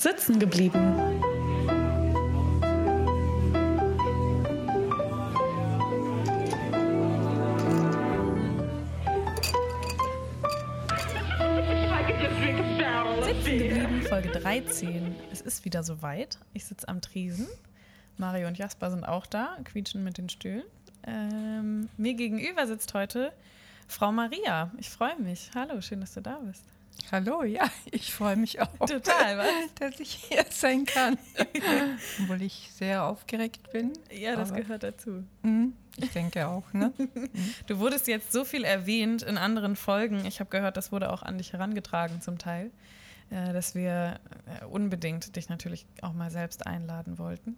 Sitzen geblieben. Sitzen geblieben, Folge 13. Es ist wieder soweit. Ich sitze am Tresen. Mario und Jasper sind auch da, quietschen mit den Stühlen. Ähm, mir gegenüber sitzt heute Frau Maria. Ich freue mich. Hallo, schön, dass du da bist. Hallo, ja, ich freue mich auch. Total, was? Dass ich hier sein kann. Obwohl ich sehr aufgeregt bin. Ja, das gehört dazu. Mh, ich denke auch, ne? Du wurdest jetzt so viel erwähnt in anderen Folgen. Ich habe gehört, das wurde auch an dich herangetragen zum Teil, äh, dass wir äh, unbedingt dich natürlich auch mal selbst einladen wollten.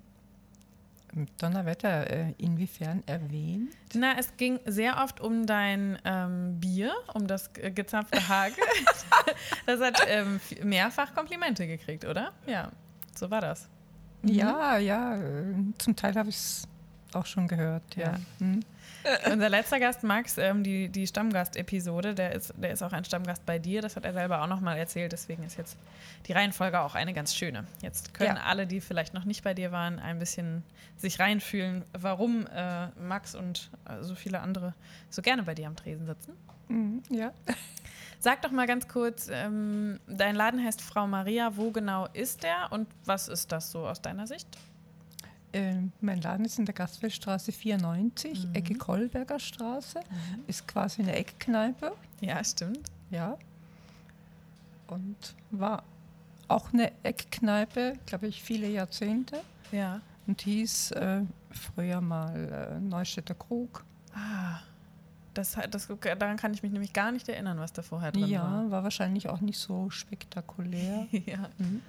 Donnerwetter, äh, inwiefern erwähnt? Na, es ging sehr oft um dein ähm, Bier, um das gezapfte Hage. das hat ähm, mehrfach Komplimente gekriegt, oder? Ja, so war das. Mhm. Ja, ja, äh, zum Teil habe ich es auch schon gehört, ja. ja. Mhm. Unser letzter Gast, Max, ähm, die, die Stammgast-Episode, der ist, der ist auch ein Stammgast bei dir. Das hat er selber auch nochmal erzählt. Deswegen ist jetzt die Reihenfolge auch eine ganz schöne. Jetzt können ja. alle, die vielleicht noch nicht bei dir waren, ein bisschen sich reinfühlen, warum äh, Max und äh, so viele andere so gerne bei dir am Tresen sitzen. Mhm, ja. Sag doch mal ganz kurz, ähm, dein Laden heißt Frau Maria. Wo genau ist der und was ist das so aus deiner Sicht? Äh, mein Laden ist in der Gastfeldstraße 94, mhm. Ecke Kolberger Straße. Mhm. Ist quasi eine Eckkneipe. Ja, stimmt. Ja. Und war auch eine Eckkneipe, glaube ich, viele Jahrzehnte. Ja. Und hieß äh, früher mal äh, Neustädter Krug. Ah. Das, das, daran kann ich mich nämlich gar nicht erinnern, was da vorher drin ja, war. Ja, war wahrscheinlich auch nicht so spektakulär. ja. Mhm.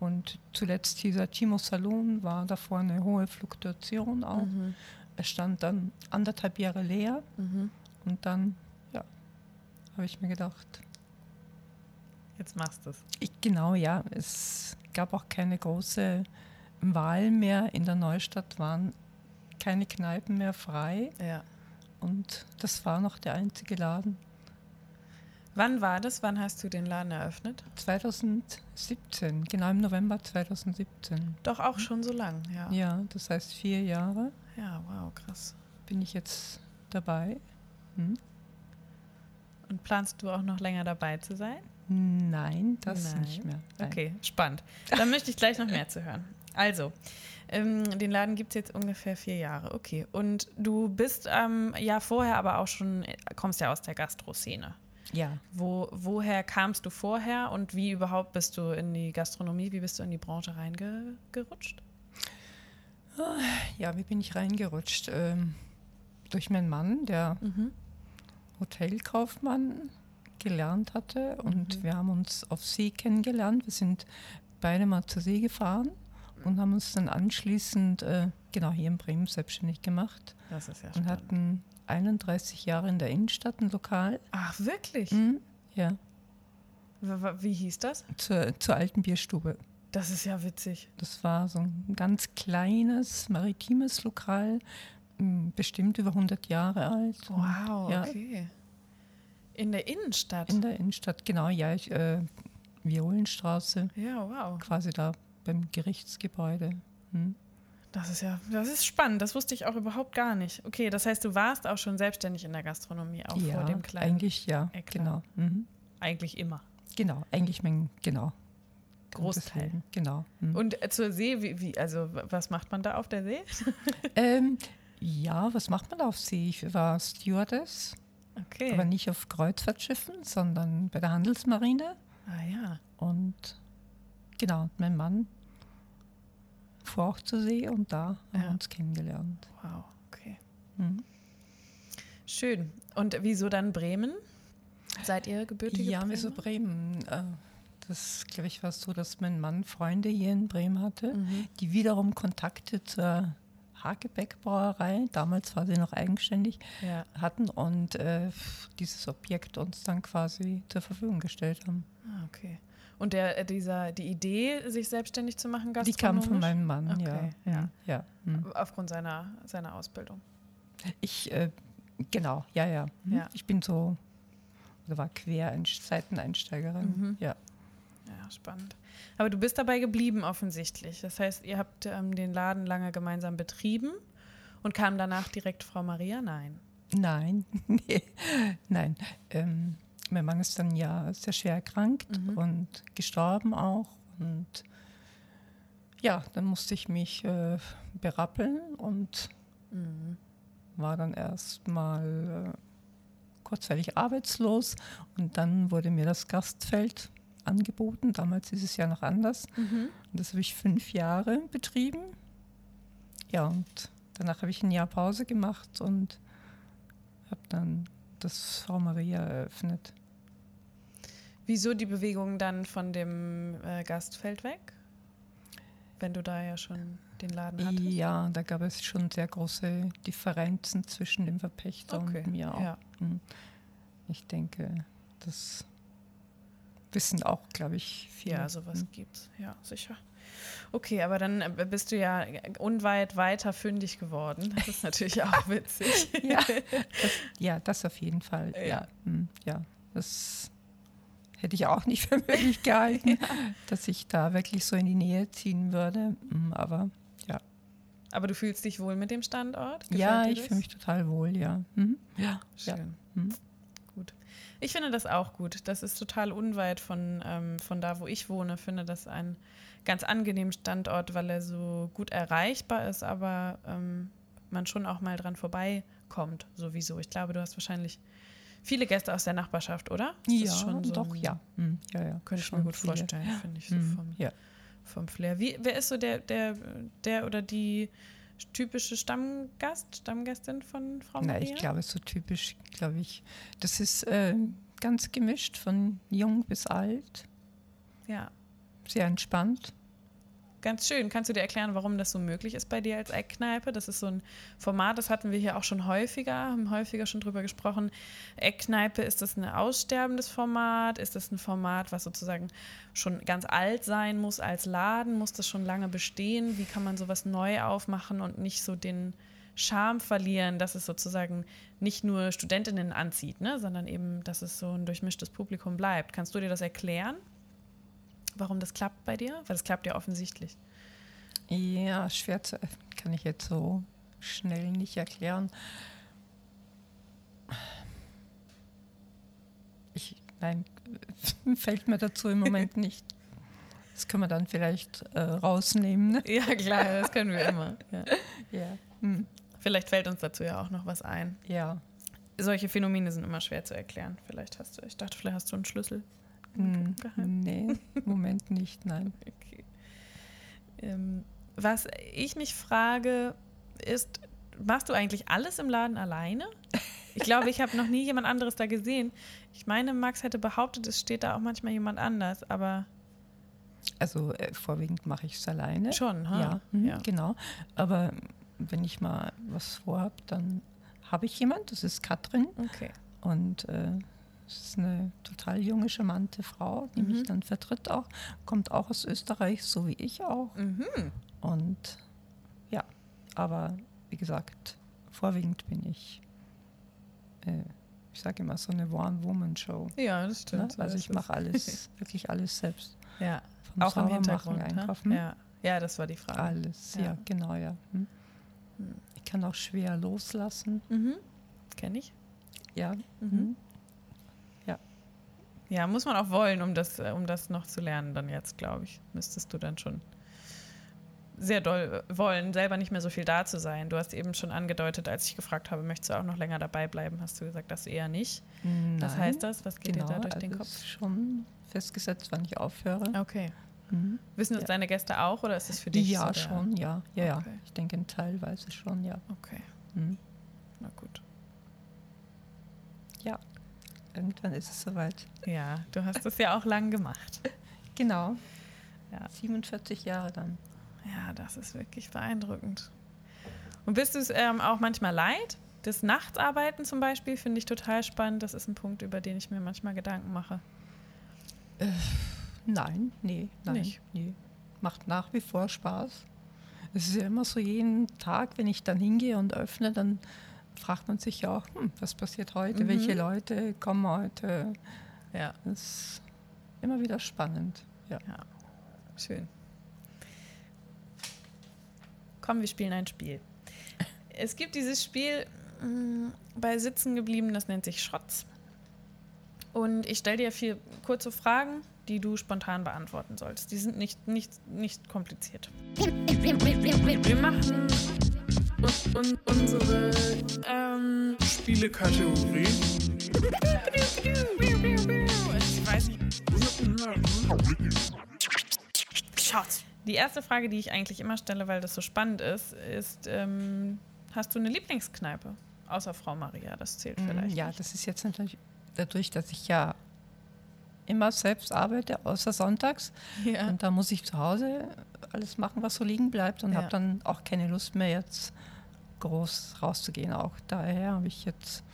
Und zuletzt dieser Timo Salon war davor eine hohe Fluktuation auch. Mhm. Er stand dann anderthalb Jahre leer mhm. und dann, ja, habe ich mir gedacht. Jetzt machst du es. Genau, ja. Es gab auch keine große Wahl mehr. In der Neustadt waren keine Kneipen mehr frei. Ja. Und das war noch der einzige Laden. Wann war das? Wann hast du den Laden eröffnet? 2017, genau im November 2017. Doch auch schon so lang, ja. Ja, das heißt vier Jahre. Ja, wow, krass. Bin ich jetzt dabei. Hm? Und planst du auch noch länger dabei zu sein? Nein, das Nein. nicht mehr. Nein. Okay, spannend. Dann möchte ich gleich noch mehr zu hören. Also, ähm, den Laden gibt es jetzt ungefähr vier Jahre. Okay. Und du bist ähm, ja vorher aber auch schon, kommst ja aus der Gastro-Szene. Ja. Wo, woher kamst du vorher und wie überhaupt bist du in die Gastronomie, wie bist du in die Branche reingerutscht? Ja, wie bin ich reingerutscht? Ähm, durch meinen Mann, der mhm. Hotelkaufmann gelernt hatte und mhm. wir haben uns auf See kennengelernt. Wir sind beide mal zur See gefahren und haben uns dann anschließend äh, genau hier in Bremen selbstständig gemacht. Das ist ja Und hatten 31 Jahre in der Innenstadt ein Lokal. Ach, wirklich? Mhm, ja. Wie hieß das? Zur, zur alten Bierstube. Das ist ja witzig. Das war so ein ganz kleines, maritimes Lokal, bestimmt über 100 Jahre alt. Wow, ja. okay. In der Innenstadt? In der Innenstadt, genau, ja. Ich, äh, Violenstraße. Ja, wow. Quasi da beim Gerichtsgebäude. Hm. Das ist ja, das ist spannend. Das wusste ich auch überhaupt gar nicht. Okay, das heißt, du warst auch schon selbstständig in der Gastronomie, auch ja, vor dem kleinen. Eigentlich ja, Eklat. genau. Mhm. Eigentlich immer. Genau, eigentlich mein, genau. Großteil. Genau. Mhm. Und äh, zur See, wie, wie, also was macht man da auf der See? ähm, ja, was macht man da auf See? Ich war Stewardess. Okay. Aber nicht auf Kreuzfahrtschiffen, sondern bei der Handelsmarine. Ah ja. Und genau, mein Mann auch zur See und da ja. haben wir uns kennengelernt. Wow, okay. Mhm. Schön. Und wieso dann Bremen? Seid ihr gebürtige Ja, wieso Bremen? Äh, das, glaube ich, war so, dass mein Mann Freunde hier in Bremen hatte, mhm. die wiederum Kontakte zur Hagebeck-Brauerei, damals war sie noch eigenständig, ja. hatten und äh, dieses Objekt uns dann quasi zur Verfügung gestellt haben. Ah, okay. Und der, äh, dieser, die Idee, sich selbstständig zu machen, Die kam von meinem Mann, okay, ja. ja. ja. Hm. Aufgrund seiner, seiner Ausbildung. Ich, äh, genau, ja, ja, hm. ja. Ich bin so, oder war Querseiteneinsteigerin, mhm. ja. Ja, spannend. Aber du bist dabei geblieben offensichtlich. Das heißt, ihr habt ähm, den Laden lange gemeinsam betrieben und kam danach direkt Frau Maria? Nein. Nein, nee, nein. Ähm, mein Mann ist dann ja sehr schwer erkrankt mhm. und gestorben auch. Und ja, dann musste ich mich äh, berappeln und mhm. war dann erst mal äh, kurzzeitig arbeitslos. Und dann wurde mir das Gastfeld angeboten. Damals ist es ja noch anders. Mhm. Und das habe ich fünf Jahre betrieben. Ja, und danach habe ich ein Jahr Pause gemacht und habe dann das Frau Maria eröffnet. Wieso die Bewegung dann von dem äh, Gastfeld weg? Wenn du da ja schon den Laden hattest? Ja, da gab es schon sehr große Differenzen zwischen dem Verpächter okay. und mir auch. Ja. Hm. Ich denke, das wissen auch, glaube ich, viele. Ja, sowas hm. gibt es, ja, sicher. Okay, aber dann äh, bist du ja unweit weiter fündig geworden. Das ist natürlich auch witzig. ja, das, ja, das auf jeden Fall. Ja, ja, hm, ja das hätte ich auch nicht für möglich gehalten, ja. dass ich da wirklich so in die Nähe ziehen würde. Hm, aber ja. Aber du fühlst dich wohl mit dem Standort? Gefällt ja, ich fühle mich total wohl, ja. Mhm. Ja, schön. Ja. Mhm. Gut. Ich finde das auch gut. Das ist total unweit von, ähm, von da, wo ich wohne. Ich finde das ein ganz angenehmen Standort, weil er so gut erreichbar ist, aber ähm, man schon auch mal dran vorbeikommt, sowieso. Ich glaube, du hast wahrscheinlich viele Gäste aus der Nachbarschaft, oder? Das ja, so doch, ja. Hm, ja, ja. Könnte ich mir gut viele. vorstellen, finde ich, so hm, vom, ja. vom Flair. Wie, wer ist so der, der, der oder die typische Stammgast, Stammgästin von Frau Maria? Na, ich glaube, so typisch, glaube ich. Das ist äh, ganz gemischt, von jung bis alt. Ja. Sehr entspannt. Ganz schön. Kannst du dir erklären, warum das so möglich ist bei dir als Eckkneipe? Das ist so ein Format, das hatten wir hier auch schon häufiger, haben häufiger schon drüber gesprochen. Eckkneipe, ist das ein aussterbendes Format? Ist das ein Format, was sozusagen schon ganz alt sein muss als Laden? Muss das schon lange bestehen? Wie kann man sowas neu aufmachen und nicht so den Charme verlieren, dass es sozusagen nicht nur Studentinnen anzieht, ne? sondern eben, dass es so ein durchmischtes Publikum bleibt? Kannst du dir das erklären? Warum das klappt bei dir? Weil das klappt ja offensichtlich. Ja, schwer zu, kann ich jetzt so schnell nicht erklären. Ich, nein, fällt mir dazu im Moment nicht. Das können wir dann vielleicht äh, rausnehmen. Ne? Ja, klar, das können wir immer. Ja. ja. Hm. Vielleicht fällt uns dazu ja auch noch was ein. Ja. Solche Phänomene sind immer schwer zu erklären. Vielleicht hast du, ich dachte, vielleicht hast du einen Schlüssel. Hm, nee, im Moment nicht, nein. Okay. Ähm, was ich mich frage, ist, machst du eigentlich alles im Laden alleine? Ich glaube, ich habe noch nie jemand anderes da gesehen. Ich meine, Max hätte behauptet, es steht da auch manchmal jemand anders, aber. Also äh, vorwiegend mache ich es alleine. Schon, ha? ja, mhm, ja, genau. Aber wenn ich mal was vorhabe, dann habe ich jemand, das ist Katrin. Okay. Und äh, das ist eine total junge, charmante Frau, die mhm. mich dann vertritt auch. Kommt auch aus Österreich, so wie ich auch. Mhm. Und ja, aber wie gesagt, vorwiegend bin ich, äh, ich sage immer, so eine One-Woman-Show. Ja, das stimmt. Ne? Also ich mache alles, wirklich alles selbst. Ja, Vom auch im Hintergrund. Machen, ne? einkaufen. Ja. ja, das war die Frage. Alles, ja, ja genau, ja. Hm. hm. Ich kann auch schwer loslassen. Mhm. Kenne ich. Ja. Mhm. Ja, muss man auch wollen, um das, äh, um das noch zu lernen, dann jetzt, glaube ich. Müsstest du dann schon sehr doll wollen, selber nicht mehr so viel da zu sein. Du hast eben schon angedeutet, als ich gefragt habe, möchtest du auch noch länger dabei bleiben, hast du gesagt, das eher nicht. Nein, Was heißt das? Was geht genau, dir da durch den also Kopf? Ist schon festgesetzt, wann ich aufhöre. Okay. Mhm. Wissen das ja. deine Gäste auch oder ist es für dich? Ja, so schon, ja. Ja, okay. ja. Ich denke teilweise schon, ja. Okay. Mhm. Na gut. Irgendwann ist es soweit. Ja, du hast es ja auch lang gemacht. Genau. Ja. 47 Jahre dann. Ja, das ist wirklich beeindruckend. Und bist du es ähm, auch manchmal leid? Das Nachtarbeiten zum Beispiel finde ich total spannend. Das ist ein Punkt, über den ich mir manchmal Gedanken mache. Äh, nein, nee, nein. Nicht. Nee. Macht nach wie vor Spaß. Es ist ja immer so jeden Tag, wenn ich dann hingehe und öffne, dann fragt man sich ja auch, hm, was passiert heute, mhm. welche Leute kommen heute. Ja. Das ist immer wieder spannend. Ja. ja. Schön. Komm, wir spielen ein Spiel. Es gibt dieses Spiel mh, mm, bei Sitzen geblieben, das nennt sich Schrotz. Und ich stelle dir vier kurze Fragen, die du spontan beantworten sollst. Die sind nicht, nicht, nicht kompliziert. Wir machen un, un, unsere ähm, Spielekategorie. Ich weiß nicht. Schatz. Die erste Frage, die ich eigentlich immer stelle, weil das so spannend ist, ist: ähm, Hast du eine Lieblingskneipe? Außer Frau Maria, das zählt mm, vielleicht. Ja, nicht. das ist jetzt natürlich dadurch, dass ich ja immer selbst arbeite, außer sonntags. Ja. Und da muss ich zu Hause alles machen, was so liegen bleibt und ja. habe dann auch keine Lust mehr, jetzt groß rauszugehen. Auch daher habe ich jetzt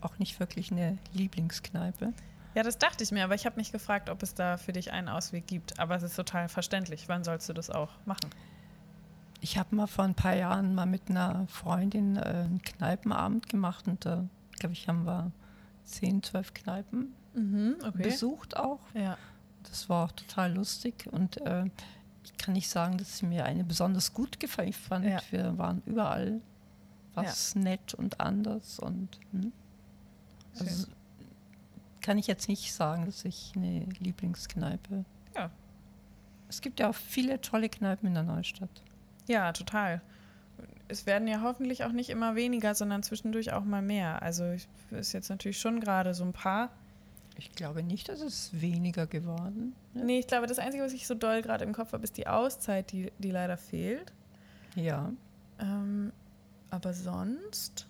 auch nicht wirklich eine Lieblingskneipe. Ja, das dachte ich mir, aber ich habe mich gefragt, ob es da für dich einen Ausweg gibt. Aber es ist total verständlich. Wann sollst du das auch machen? Ich habe mal vor ein paar Jahren mal mit einer Freundin äh, einen Kneipenabend gemacht und da, glaube ich, haben wir zehn, zwölf Kneipen mhm, okay. besucht auch. Ja. Das war auch total lustig und äh, ich kann nicht sagen, dass mir eine besonders gut gefallen fand. Ja. Wir waren überall was ja. nett und anders und hm. also kann ich jetzt nicht sagen, dass ich eine Lieblingskneipe. Ja. Es gibt ja auch viele tolle Kneipen in der Neustadt. Ja, total. Es werden ja hoffentlich auch nicht immer weniger, sondern zwischendurch auch mal mehr. Also es ist jetzt natürlich schon gerade so ein paar. Ich glaube nicht, dass es weniger geworden ist. Ne? Nee, ich glaube, das Einzige, was ich so doll gerade im Kopf habe, ist die Auszeit, die, die leider fehlt. Ja. Ähm, aber sonst.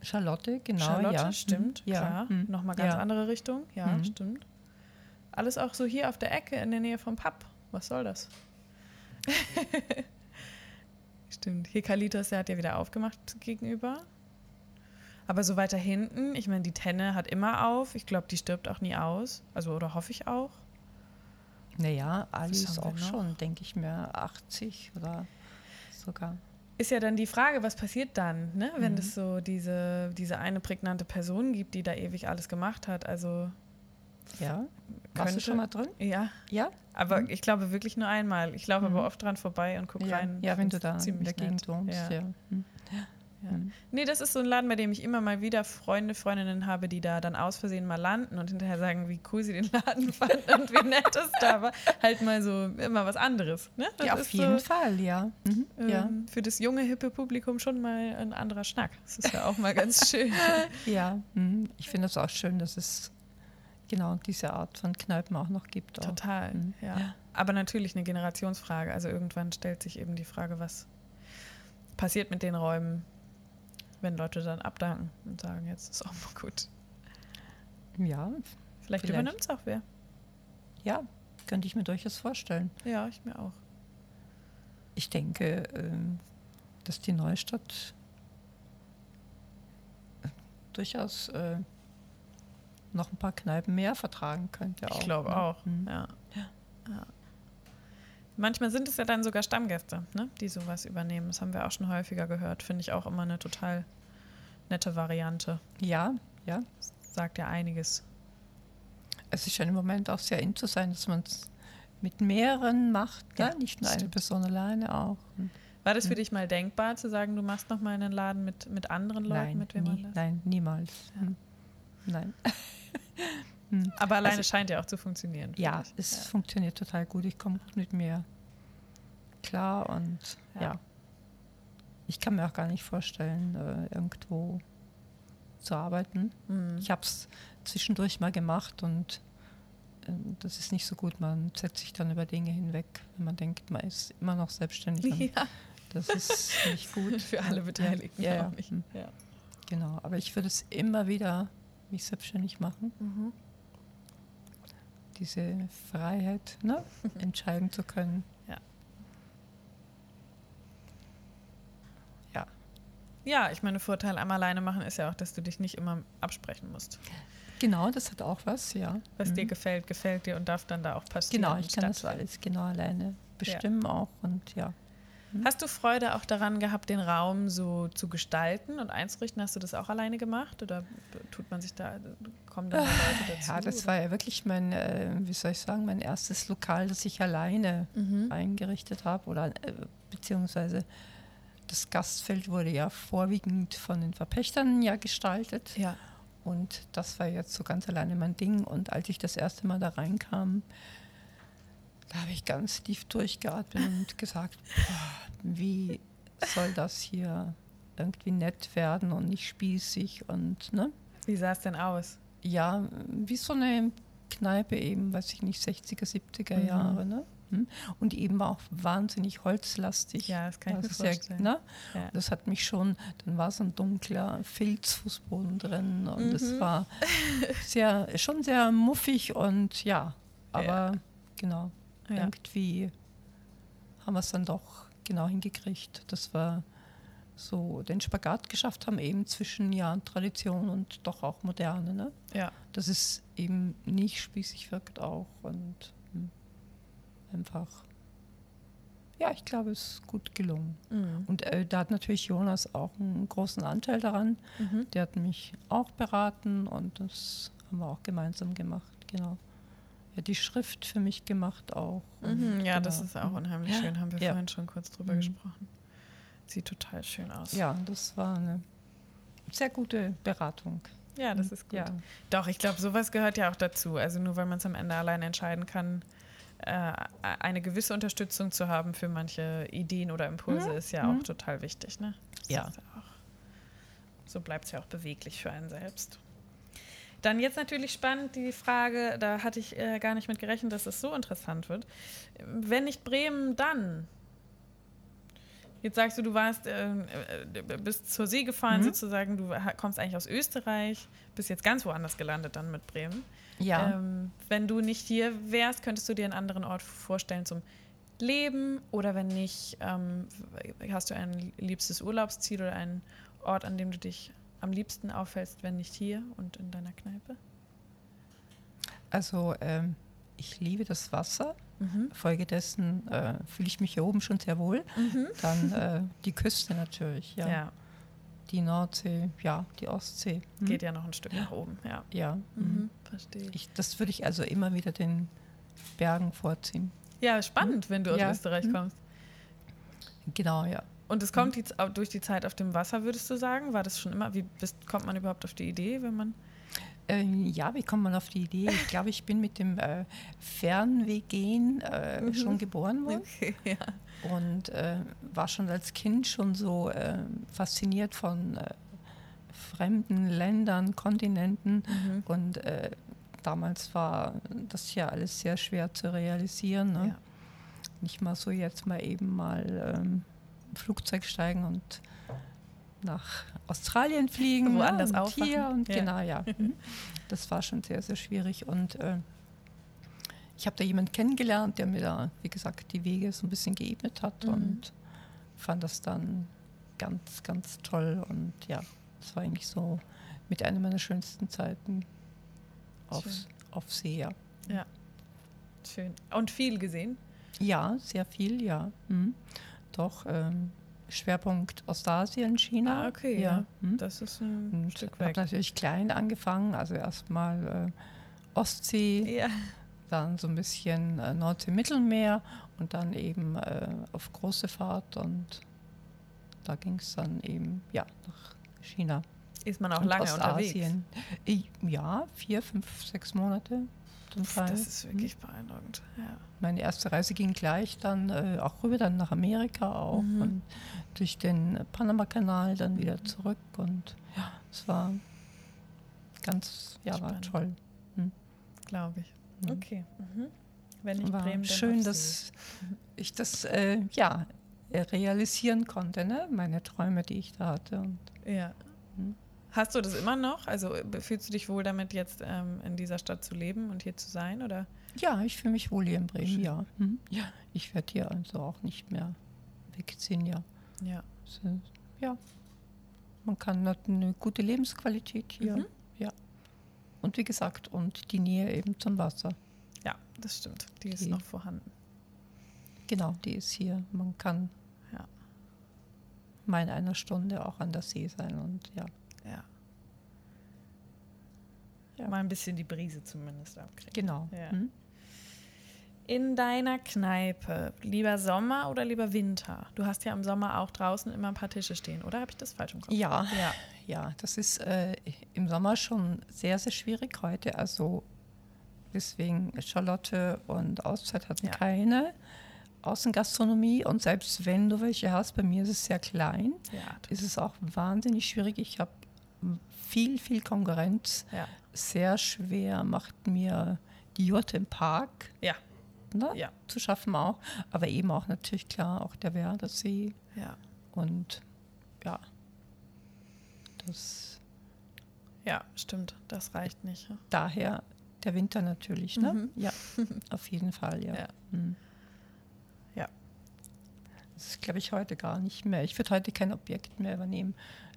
Charlotte, genau. Charlotte, ja. stimmt, mhm. klar. Ja. Mhm. Nochmal ganz ja. andere Richtung. Ja, mhm. stimmt. Alles auch so hier auf der Ecke in der Nähe vom Pub. Was soll das? Stimmt. Hier Kalitos, der hat ja wieder aufgemacht gegenüber. Aber so weiter hinten, ich meine, die Tenne hat immer auf. Ich glaube, die stirbt auch nie aus. Also, oder hoffe ich auch. Naja, Alice auch schon, denke ich mir, 80 oder sogar. Ist ja dann die Frage, was passiert dann, ne? wenn mhm. es so diese, diese eine prägnante Person gibt, die da ewig alles gemacht hat. Also ja. Warst du schon mal drin? Ja. Ja? Aber mhm. ich glaube wirklich nur einmal. Ich laufe mhm. aber oft dran vorbei und gucke ja. rein. Ja, wenn du da in der Gegend wohnst. Ja. Ja. Mhm. Ja. Mhm. Nee, das ist so ein Laden, bei dem ich immer mal wieder Freunde, Freundinnen habe, die da dann aus Versehen mal landen und hinterher sagen, wie cool sie den Laden fanden und wie nett es da war. Halt mal so immer was anderes. Ne? ja, auf jeden so, Fall, ja. Mhm. Ähm, ja. Für das junge, hippe Publikum schon mal ein anderer Schnack. Das ist ja auch mal ganz schön. ja, mhm. ich finde es auch schön, dass es genau diese Art von Kneipen auch noch gibt. Auch. Total, mhm. ja. ja. Aber natürlich eine Generationsfrage. Also irgendwann stellt sich eben die Frage, was passiert mit den Räumen, wenn Leute dann abdanken und sagen, jetzt ist auch mal gut. Ja. Vielleicht, vielleicht. übernimmt es auch wer. Ja, könnte ich mir durchaus vorstellen. Ja, ich mir auch. Ich denke, ähm, dass die Neustadt äh, durchaus äh, noch ein paar Kneipen mehr vertragen könnte. Ich glaube ne? auch, mhm. ja. Ja. Manchmal sind es ja dann sogar Stammgäste, ne, die sowas übernehmen. Das haben wir auch schon häufiger gehört. Finde ich auch immer eine total nette Variante. Ja, ja. sagt ja einiges. Es ist ja im Moment auch sehr in zu sein, dass man es mit mehreren macht, ne? ja, nicht nur eine Person alleine auch. War das für dich mal denkbar, zu sagen, du machst noch mal einen Laden mit, mit anderen Leuten, nein, mit wem nie, Nein, niemals. Ja. Hm. Nein. Hm. Aber alleine also, scheint ja auch zu funktionieren. Ja, ich. es ja. funktioniert total gut. Ich komme gut mit mir klar und ja. ja. Ich kann mir auch gar nicht vorstellen, äh, irgendwo zu arbeiten. Mhm. Ich habe es zwischendurch mal gemacht und äh, das ist nicht so gut. Man setzt sich dann über Dinge hinweg, wenn man denkt, man ist immer noch selbstständig. Ja. Das ist nicht gut. Für alle Beteiligten. Ja, ja. Hm. ja. Genau, aber ich würde es immer wieder mich selbstständig machen. Mhm. Diese Freiheit, ne? entscheiden zu können. Ja. Ja. Ja, ich meine, Vorteil am Alleine machen ist ja auch, dass du dich nicht immer absprechen musst. Genau, das hat auch was, ja. Was mhm. dir gefällt, gefällt dir und darf dann da auch passieren. Genau, ich kann das alles genau alleine bestimmen ja. auch und ja. Hm? Hast du Freude auch daran gehabt, den Raum so zu gestalten und einzurichten? Hast du das auch alleine gemacht oder tut man sich da, kommen da Leute dazu? Ja, das oder? war ja wirklich mein, äh, wie soll ich sagen, mein erstes Lokal, das ich alleine mhm. eingerichtet habe oder äh, beziehungsweise das Gastfeld wurde ja vorwiegend von den Verpächtern ja gestaltet. Ja. Und das war jetzt so ganz alleine mein Ding. Und als ich das erste Mal da reinkam, da habe ich ganz tief durchgeatmet und gesagt, boah, wie soll das hier irgendwie nett werden und nicht spießig und ne? Wie sah es denn aus? Ja, wie so eine Kneipe eben, weiß ich nicht, 60er, 70er mhm. Jahre, ne? Hm? Und eben war auch wahnsinnig holzlastig. Ja, das kann ich also mir vorstellen. ne? ja. Das hat mich schon, dann war so ein dunkler Filzfußboden drin und es mhm. war sehr, schon sehr muffig und ja, aber ja. genau, ja. irgendwie haben wir es dann doch genau hingekriegt. Das war so den Spagat geschafft haben, eben zwischen ja, Tradition und doch auch Moderne. Ne? Ja. Dass es eben nicht spießig wirkt auch und einfach, ja, ich glaube, es ist gut gelungen. Mhm. Und äh, da hat natürlich Jonas auch einen großen Anteil daran. Mhm. Der hat mich auch beraten und das haben wir auch gemeinsam gemacht, genau. Ja, die Schrift für mich gemacht auch. Mhm, ja, genau. das ist auch unheimlich schön, haben wir ja. vorhin schon kurz drüber mhm. gesprochen. Sieht total schön aus. Ja, das war eine sehr gute Beratung. Ja, das ist gut. Ja. Doch, ich glaube, sowas gehört ja auch dazu. Also nur weil man es am Ende allein entscheiden kann, äh, eine gewisse Unterstützung zu haben für manche Ideen oder Impulse mhm. ist ja auch mhm. total wichtig. Ne? ja. Auch, so bleibt es ja auch beweglich für einen selbst. Dann jetzt natürlich spannend die Frage, da hatte ich äh, gar nicht mit gerechnet, dass es so interessant wird. Wenn nicht Bremen, dann? Jetzt sagst du, du warst, äh, äh bist zur See gefahren mhm. sozusagen, du kommst eigentlich aus Österreich, bist jetzt ganz woanders gelandet dann mit Bremen. Ja. Ähm, wenn du nicht hier wärst, könntest du dir einen anderen Ort vorstellen zum Leben oder wenn nicht, ähm, hast du ein liebstes Urlaubsziel oder einen Ort, an dem du dich am liebsten auffällst, wenn nicht hier und in deiner Kneipe? Also ähm, ich liebe das Wasser. Mhm. Folgedessen äh, fühle ich mich hier oben schon sehr wohl. Mhm. Dann äh, die Küste natürlich, ja. ja die Nordsee, ja, die Ostsee. Hm? Geht ja noch ein Stück nach oben, ja. Ja, mhm, hm. verstehe. Ich, das würde ich also immer wieder den Bergen vorziehen. Ja, spannend, hm? wenn du aus ja. Österreich hm? kommst. Genau, ja. Und es kommt die, durch die Zeit auf dem Wasser, würdest du sagen? War das schon immer, wie bist, kommt man überhaupt auf die Idee, wenn man äh, ja, wie kommt man auf die Idee? Ich glaube, ich bin mit dem äh, Fernweggehen äh, mhm. schon geboren worden. Okay, ja. Und äh, war schon als Kind schon so äh, fasziniert von äh, fremden Ländern, Kontinenten. Mhm. Und damals war das ja alles sehr schwer zu realisieren. Ne? Ja. Nicht mal so jetzt mal eben mal ähm, Flugzeug steigen und nach Australien fliegen, woanders ja, und hier und ja. genau, ja. Mhm. Das war schon sehr, sehr schwierig und äh, ich habe da jemanden kennengelernt, der mir da, wie gesagt, die Wege so ein bisschen geebnet hat mhm. und fand das dann ganz, ganz toll und ja, das war eigentlich so mit einer meiner schönsten Zeiten auf, auf See, ja. Ja, schön. Und viel gesehen? Ja, sehr viel, ja. Mhm. Doch, ähm, Schwerpunkt Ostasien, China. Ah, okay, ja. ja. Hm? Das ist ein und Stück weg. Ich habe natürlich klein angefangen, also erstmal äh, Ostsee, ja. dann so ein bisschen äh, Nordsee-Mittelmeer und dann eben äh, auf große Fahrt und da ging es dann eben ja, nach China. Ist man auch und lange Ostasien. unterwegs? Ja, vier, fünf, sechs Monate zum Teil. Das ist wirklich mhm. beeindruckend. Ja. Meine erste Reise ging gleich dann äh, auch rüber, dann nach Amerika auch mhm. und durch den Panama-Kanal dann wieder mhm. zurück und ja, es war ganz, ja, Spannend. war toll. Hm. Glaube ich. Mhm. Okay. Mhm. Wenn ich war Bremen, schön, dass ich das äh, ja realisieren konnte, ne? meine Träume, die ich da hatte. Und, ja. Hast du das immer noch? Also fühlst du dich wohl damit, jetzt ähm, in dieser Stadt zu leben und hier zu sein? Oder? Ja, ich fühle mich wohl hier in Bremen, ja. Mhm. ja. Ich werde hier also auch nicht mehr wegziehen, ja. Ja. Also, ja. Man kann hat eine gute Lebensqualität hier. Mhm. Ja. Und wie gesagt, und die Nähe eben zum Wasser. Ja, das stimmt. Die, die ist noch vorhanden. Genau, die ist hier. Man kann ja. mal in einer Stunde auch an der See sein und ja. Ja. Mal ein bisschen die Brise zumindest abkriegen. Genau. Ja. Hm? In deiner Kneipe, lieber Sommer oder lieber Winter? Du hast ja im Sommer auch draußen immer ein paar Tische stehen, oder habe ich das falsch im Kopf? Ja, ja, ja das ist äh, im Sommer schon sehr, sehr schwierig heute. Also deswegen Charlotte und Auszeit hatten ja. keine. Außengastronomie und selbst wenn du welche hast, bei mir ist es sehr klein, ja, ist es auch wahnsinnig schwierig. Ich habe viel, viel Konkurrenz. Ja. Sehr schwer macht mir die Jurte im Park. Ja. Ne, ja. Zu schaffen auch. Aber eben auch natürlich klar auch der Werdersee. Ja. Und ja. Das. Ja, stimmt. Das reicht nicht. Daher der Winter natürlich, ne? Mhm. Ja, auf jeden Fall, ja. Ja. Mhm. Das glaube ich heute gar nicht mehr. Ich würde heute kein Objekt mehr übernehmen,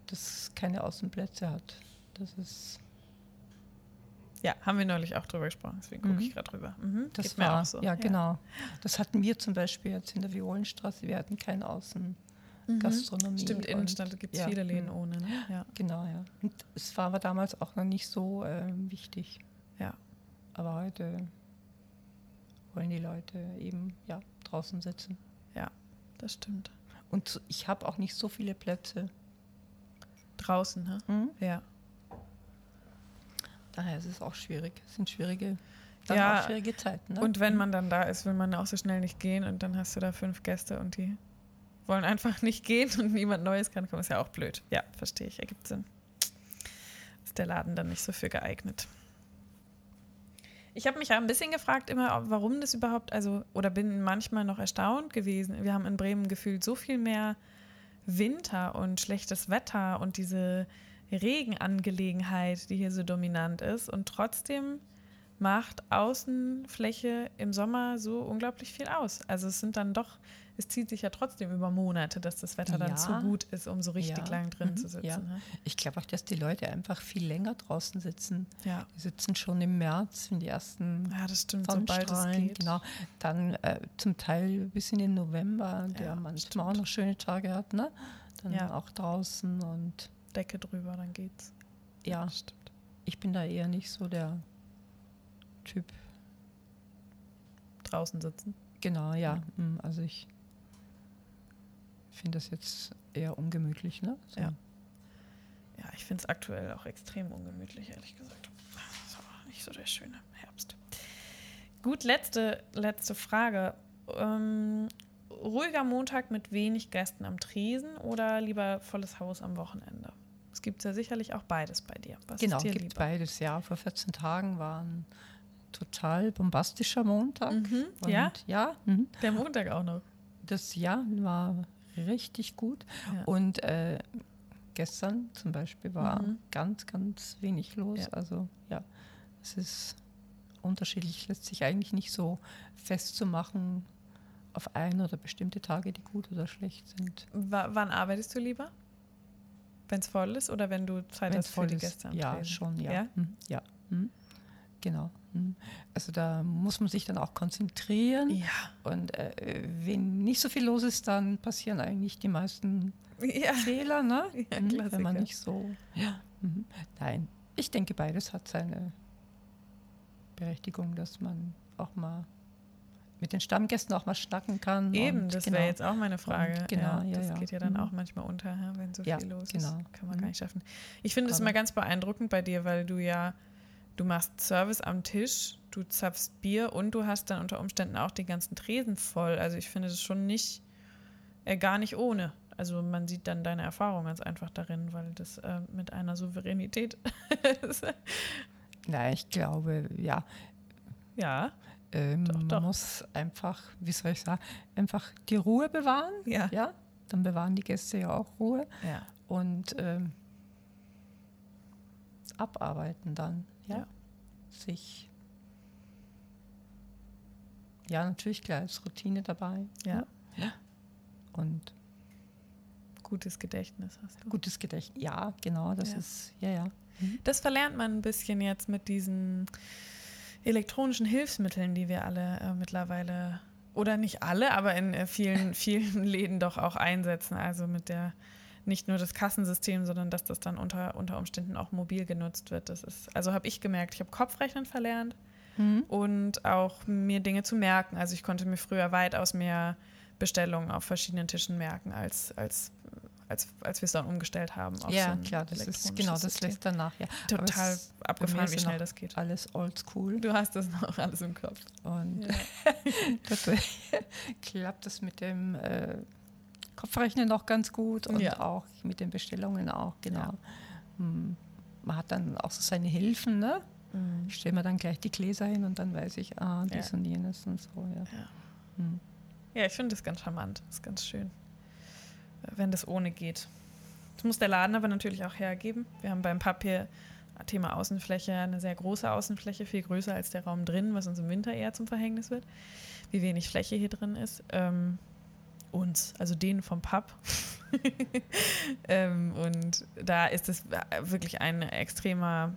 das keine Außenplätze hat. Das ist. Ja, haben wir neulich auch drüber gesprochen, deswegen gucke mhm. ich gerade drüber. Mhm. Das Geht war, so. Ja, ja, genau. Das hatten wir zum Beispiel jetzt in der Violenstraße. Wir hatten keine Außengastronomie. Mhm. Stimmt, Innenstadt gibt es ja. viele Läden mhm. ohne. Ne? Ja. Genau, ja. Und es war aber damals auch noch nicht so äh, wichtig. Ja. Aber heute wollen die Leute eben ja, draußen sitzen. Ja, das stimmt. Und ich habe auch nicht so viele Plätze. Draußen, ne? Mhm. Ja. Daher ist es auch schwierig. Es sind schwierige, ja, auch schwierige Zeiten. Ne? Und wenn mhm. man dann da ist, will man auch so schnell nicht gehen und dann hast du da fünf Gäste und die wollen einfach nicht gehen und niemand Neues kann kommen. Ist ja auch blöd. Ja, verstehe ich. Ergibt Sinn. Ist der Laden dann nicht so für geeignet. Ich habe mich ja ein bisschen gefragt immer, warum das überhaupt, also, oder bin manchmal noch erstaunt gewesen. Wir haben in Bremen gefühlt so viel mehr Winter und schlechtes Wetter und diese Regenangelegenheit, die hier so dominant ist. Und trotzdem macht Außenfläche im Sommer so unglaublich viel aus. Also es sind dann doch es zieht sich ja trotzdem über Monate, dass das Wetter dann zu gut ist, um so richtig ja. lang drin mhm. zu sitzen. Ja. Ne? Ich glaube auch, dass die Leute einfach viel länger draußen sitzen. Ja. Die sitzen schon im März, wenn die ersten ja, das stimmt, sobald es geht. Genau. Dann äh, zum Teil bis in den November, der ja, manchmal stimmt. auch noch schöne Tage hat. Ne? Dann ja. auch draußen und Decke drüber, dann geht's. Ja, stimmt. Ich bin da eher nicht so der Typ. Draußen sitzen. Genau, ja. Mhm, also ich finde das jetzt eher ungemütlich, ne? So. Ja. Ja, ich finde es aktuell auch extrem ungemütlich, ehrlich gesagt. Das auch nicht so der schöne Herbst. Gut, letzte, letzte Frage. Ähm, ruhiger Montag mit wenig Gästen am Tresen oder lieber volles Haus am Wochenende? Es gibt ja sicherlich auch beides bei dir. Was genau, es gibt beides, ja. Vor 14 Tagen war ein total bombastischer Montag. Mhm, ja? Ja. Mhm. Der Montag auch noch. Das Jahr war richtig gut. Ja. Und äh, gestern zum Beispiel war mhm. ganz, ganz wenig los. Ja. Also ja, es ist unterschiedlich, lässt sich eigentlich nicht so festzumachen auf ein oder bestimmte Tage, die gut oder schlecht sind. W wann arbeitest du lieber? Wenn es voll ist oder wenn du Zeit Wenn's hast für die Gäste? Ja, schon, ja. Ja, hm, ja. Hm. Genau. Hm. Also da muss man sich dann auch konzentrieren. Ja. Und äh, wenn nicht so viel los ist, dann passieren eigentlich die meisten ja. Fehler, ne? Ja, mhm, wenn man nicht so. Ja. Mhm. Nein, ich denke, beides hat seine Berechtigung, dass man auch mal mit den Stammgästen auch mal schnacken kann. Eben, das genau. wäre jetzt auch meine Frage. Und genau, ja, das ja, geht ja dann mhm. auch manchmal unter, wenn so viel los genau. ist. Kann man mhm. gar nicht schaffen. Ich finde es immer ganz beeindruckend bei dir, weil du ja du machst Service am Tisch, du zapfst Bier und du hast dann unter Umständen auch die ganzen Tresen voll. Also ich finde das schon nicht, äh, gar nicht ohne. Also man sieht dann deine Erfahrung ganz einfach darin, weil das äh, mit einer Souveränität ist. Na, ich glaube, ja. Ja. Ähm, doch, doch. Man muss einfach, wie soll ich sagen, einfach die Ruhe bewahren. Ja. ja? Dann bewahren die Gäste ja auch Ruhe. Ja. Und ähm, abarbeiten dann ja, ja. sich ja, natürlich klar, ist Routine dabei. Ja. ja. Und gutes Gedächtnis hast du. Gutes Gedächtnis, ja, genau, das ja. ist, ja, ja. Mhm. Das verlernt man ein bisschen jetzt mit diesen elektronischen Hilfsmitteln, die wir alle äh, mittlerweile oder nicht alle, aber in äh, vielen, vielen Läden doch auch einsetzen. Also mit der nicht nur das Kassensystem, sondern dass das dann unter, unter Umständen auch mobil genutzt wird. Das ist, also habe ich gemerkt, ich habe Kopfrechnen verlernt mhm. und auch mir Dinge zu merken. Also ich konnte mir früher weitaus mehr Bestellungen auf verschiedenen Tischen merken, als, als, als, als wir es dann umgestellt haben. ja, so klar, das ist genau, das lässt danach, ja. Total abgefahren, wie schnell das geht. Alles oldschool. Du hast das noch alles im Kopf. Und ja. klappt das mit dem äh, Kopfrechnen noch ganz gut und ja. auch mit den Bestellungen auch, genau. Ja. Hm. Man hat dann auch so seine Hilfen, ne? Mhm. Ich stelle mir dann gleich die Gläser hin und dann weiß ich, ah, dies ja. und jenes und so, ja. Ja, hm. ja ich finde das ganz charmant, das ist ganz schön, wenn das ohne geht. Das muss der Laden aber natürlich auch hergeben. Wir haben beim Papier Thema Außenfläche eine sehr große Außenfläche, viel größer als der Raum drin, was uns im Winter eher zum Verhängnis wird, wie wenig Fläche hier drin ist. Ähm, uns, also den vom Pub. ähm, und da ist es wirklich ein extremer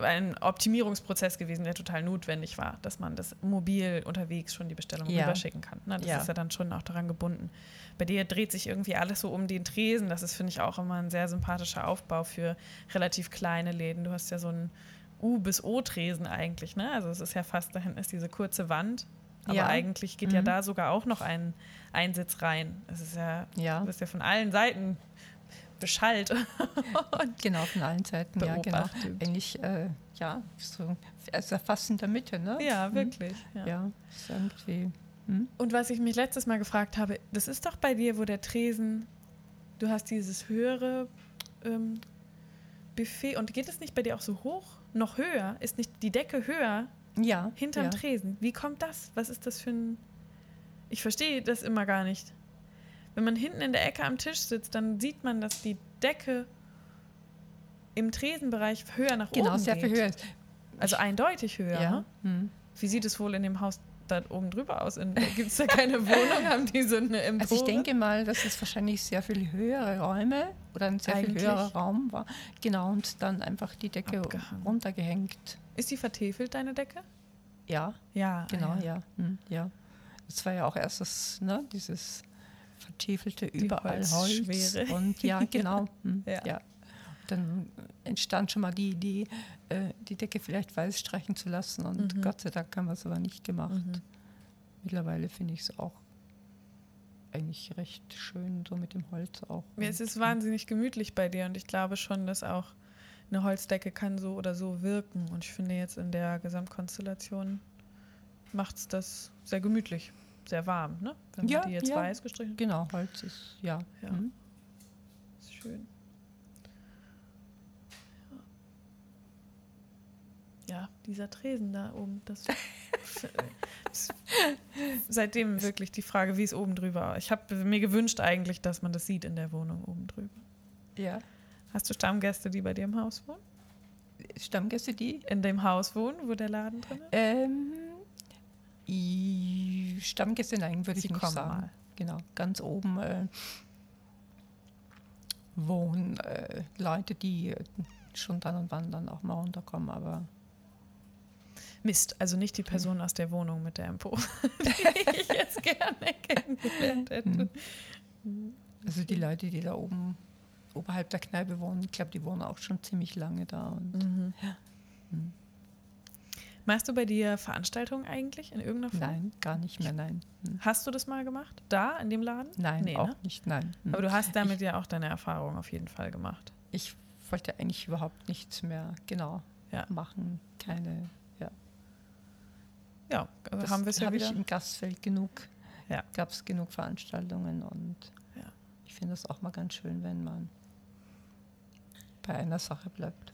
ein Optimierungsprozess gewesen, der total notwendig war, dass man das mobil unterwegs schon die Bestellung ja. rüberschicken kann. Na, das ja. ist ja dann schon auch daran gebunden. Bei dir dreht sich irgendwie alles so um den Tresen. Das ist, finde ich, auch immer ein sehr sympathischer Aufbau für relativ kleine Läden. Du hast ja so einen U- bis O-Tresen eigentlich. Ne? Also es ist ja fast, da hinten ist diese kurze Wand aber ja. eigentlich geht mhm. ja da sogar auch noch ein Einsitz rein. Es ist ja, ja. Du bist ja von allen Seiten beschallt. genau, von allen Seiten, beobachtet. ja, genau. Eigentlich, äh, ja, so, also fast in der Mitte, ne? Ja, mhm. wirklich. Ja, ja ist irgendwie. Hm? Und was ich mich letztes Mal gefragt habe, das ist doch bei dir, wo der Tresen, du hast dieses höhere ähm, Buffet und geht es nicht bei dir auch so hoch? Noch höher? Ist nicht die Decke höher ja. Hinterm ja. Tresen. Wie kommt das? Was ist das für ein. Ich verstehe das immer gar nicht. Wenn man hinten in der Ecke am Tisch sitzt, dann sieht man, dass die Decke im Tresenbereich höher nach genau, oben geht. Genau, sehr viel höher ist. Also eindeutig höher. Ja. Ne? Hm. Wie sieht es wohl in dem Haus da oben drüber aus? Gibt es da keine Wohnung? Haben die so eine Empore? Also ich denke mal, dass es wahrscheinlich sehr viel höhere Räume oder ein sehr Eigentlich? viel höherer Raum war. Genau, und dann einfach die Decke Abgehangen. runtergehängt. Ist die vertefelt, deine Decke? Ja. Ja. Genau, ja. Ja. Hm, ja. Das war ja auch erst das, ne, dieses vertiefelte die überall Holz. Holz und ja, genau. Hm, ja. ja. Dann entstand schon mal die Idee, äh, die Decke vielleicht weiß streichen zu lassen und mhm. Gott sei Dank haben wir es aber nicht gemacht. Mhm. Mittlerweile finde ich es auch eigentlich recht schön, so mit dem Holz auch. Ja, es ist wahnsinnig gemütlich bei dir und ich glaube schon, dass auch eine Holzdecke kann so oder so wirken. Und ich finde jetzt in der Gesamtkonstellation macht es das sehr gemütlich, sehr warm, ne? Wenn ja, man die jetzt ja. weiß gestrichen Genau, Holz ist, ja. ja. Mhm. Ist schön. Ja, dieser Tresen da oben, das seitdem wirklich die Frage, wie es oben drüber. Ich habe mir gewünscht eigentlich, dass man das sieht in der Wohnung oben drüber. Ja. Hast du Stammgäste, die bei dir im Haus wohnen? Stammgäste, die? In dem Haus wohnen, wo der Laden drin ist? Ähm, Stammgäste, nein, würde ich nicht sagen. Mal. Genau, ganz oben äh, wohnen äh, Leute, die schon dann und wann dann auch mal runterkommen, aber Mist, also nicht die Person aus der Wohnung mit der Empo, die ich jetzt gerne kennengelernt hätte. Hm. Also die Leute, die da oben oberhalb der Kneipe wohnen. Ich glaube, die wohnen auch schon ziemlich lange da. Und, mhm. ja. mhm. Machst du bei dir Veranstaltungen eigentlich in irgendeiner Form? Nein, gar nicht mehr, nein. Mhm. Hast du das mal gemacht? Da, in dem Laden? Nein, nee, auch ne? nicht, nein. Mhm. Aber du hast damit ich, ja auch deine Erfahrung auf jeden Fall gemacht. Ich wollte eigentlich überhaupt nichts mehr genau ja. machen. Keine, ja. Also das haben wir es ja wieder. Ich im Gastfeld genug, ja. gab es genug Veranstaltungen und ja. ich finde es auch mal ganz schön, wenn man bei einer Sache bleibt.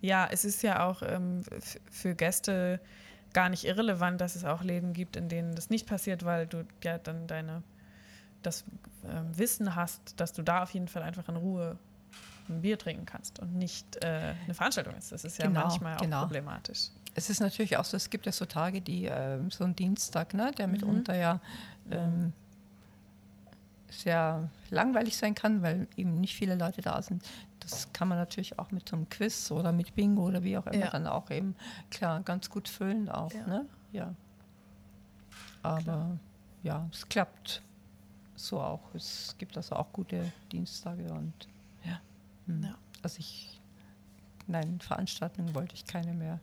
Ja, es ist ja auch ähm, für Gäste gar nicht irrelevant, dass es auch Läden gibt, in denen das nicht passiert, weil du ja dann deine das äh, Wissen hast, dass du da auf jeden Fall einfach in Ruhe ein Bier trinken kannst und nicht äh, eine Veranstaltung ist. Das ist ja genau, manchmal auch genau. problematisch. Es ist natürlich auch so, es gibt ja so Tage, die äh, so ein Dienstag, ne, der mitunter mhm. ja ähm, sehr langweilig sein kann, weil eben nicht viele Leute da sind. Das kann man natürlich auch mit so einem Quiz oder mit Bingo oder wie auch immer ja. dann auch eben klar ganz gut füllen auch. Ja. Ne? ja. Aber Klar. ja, es klappt so auch. Es gibt also auch gute Dienstage und ja. Hm. ja. Also ich, nein, Veranstaltungen wollte ich keine mehr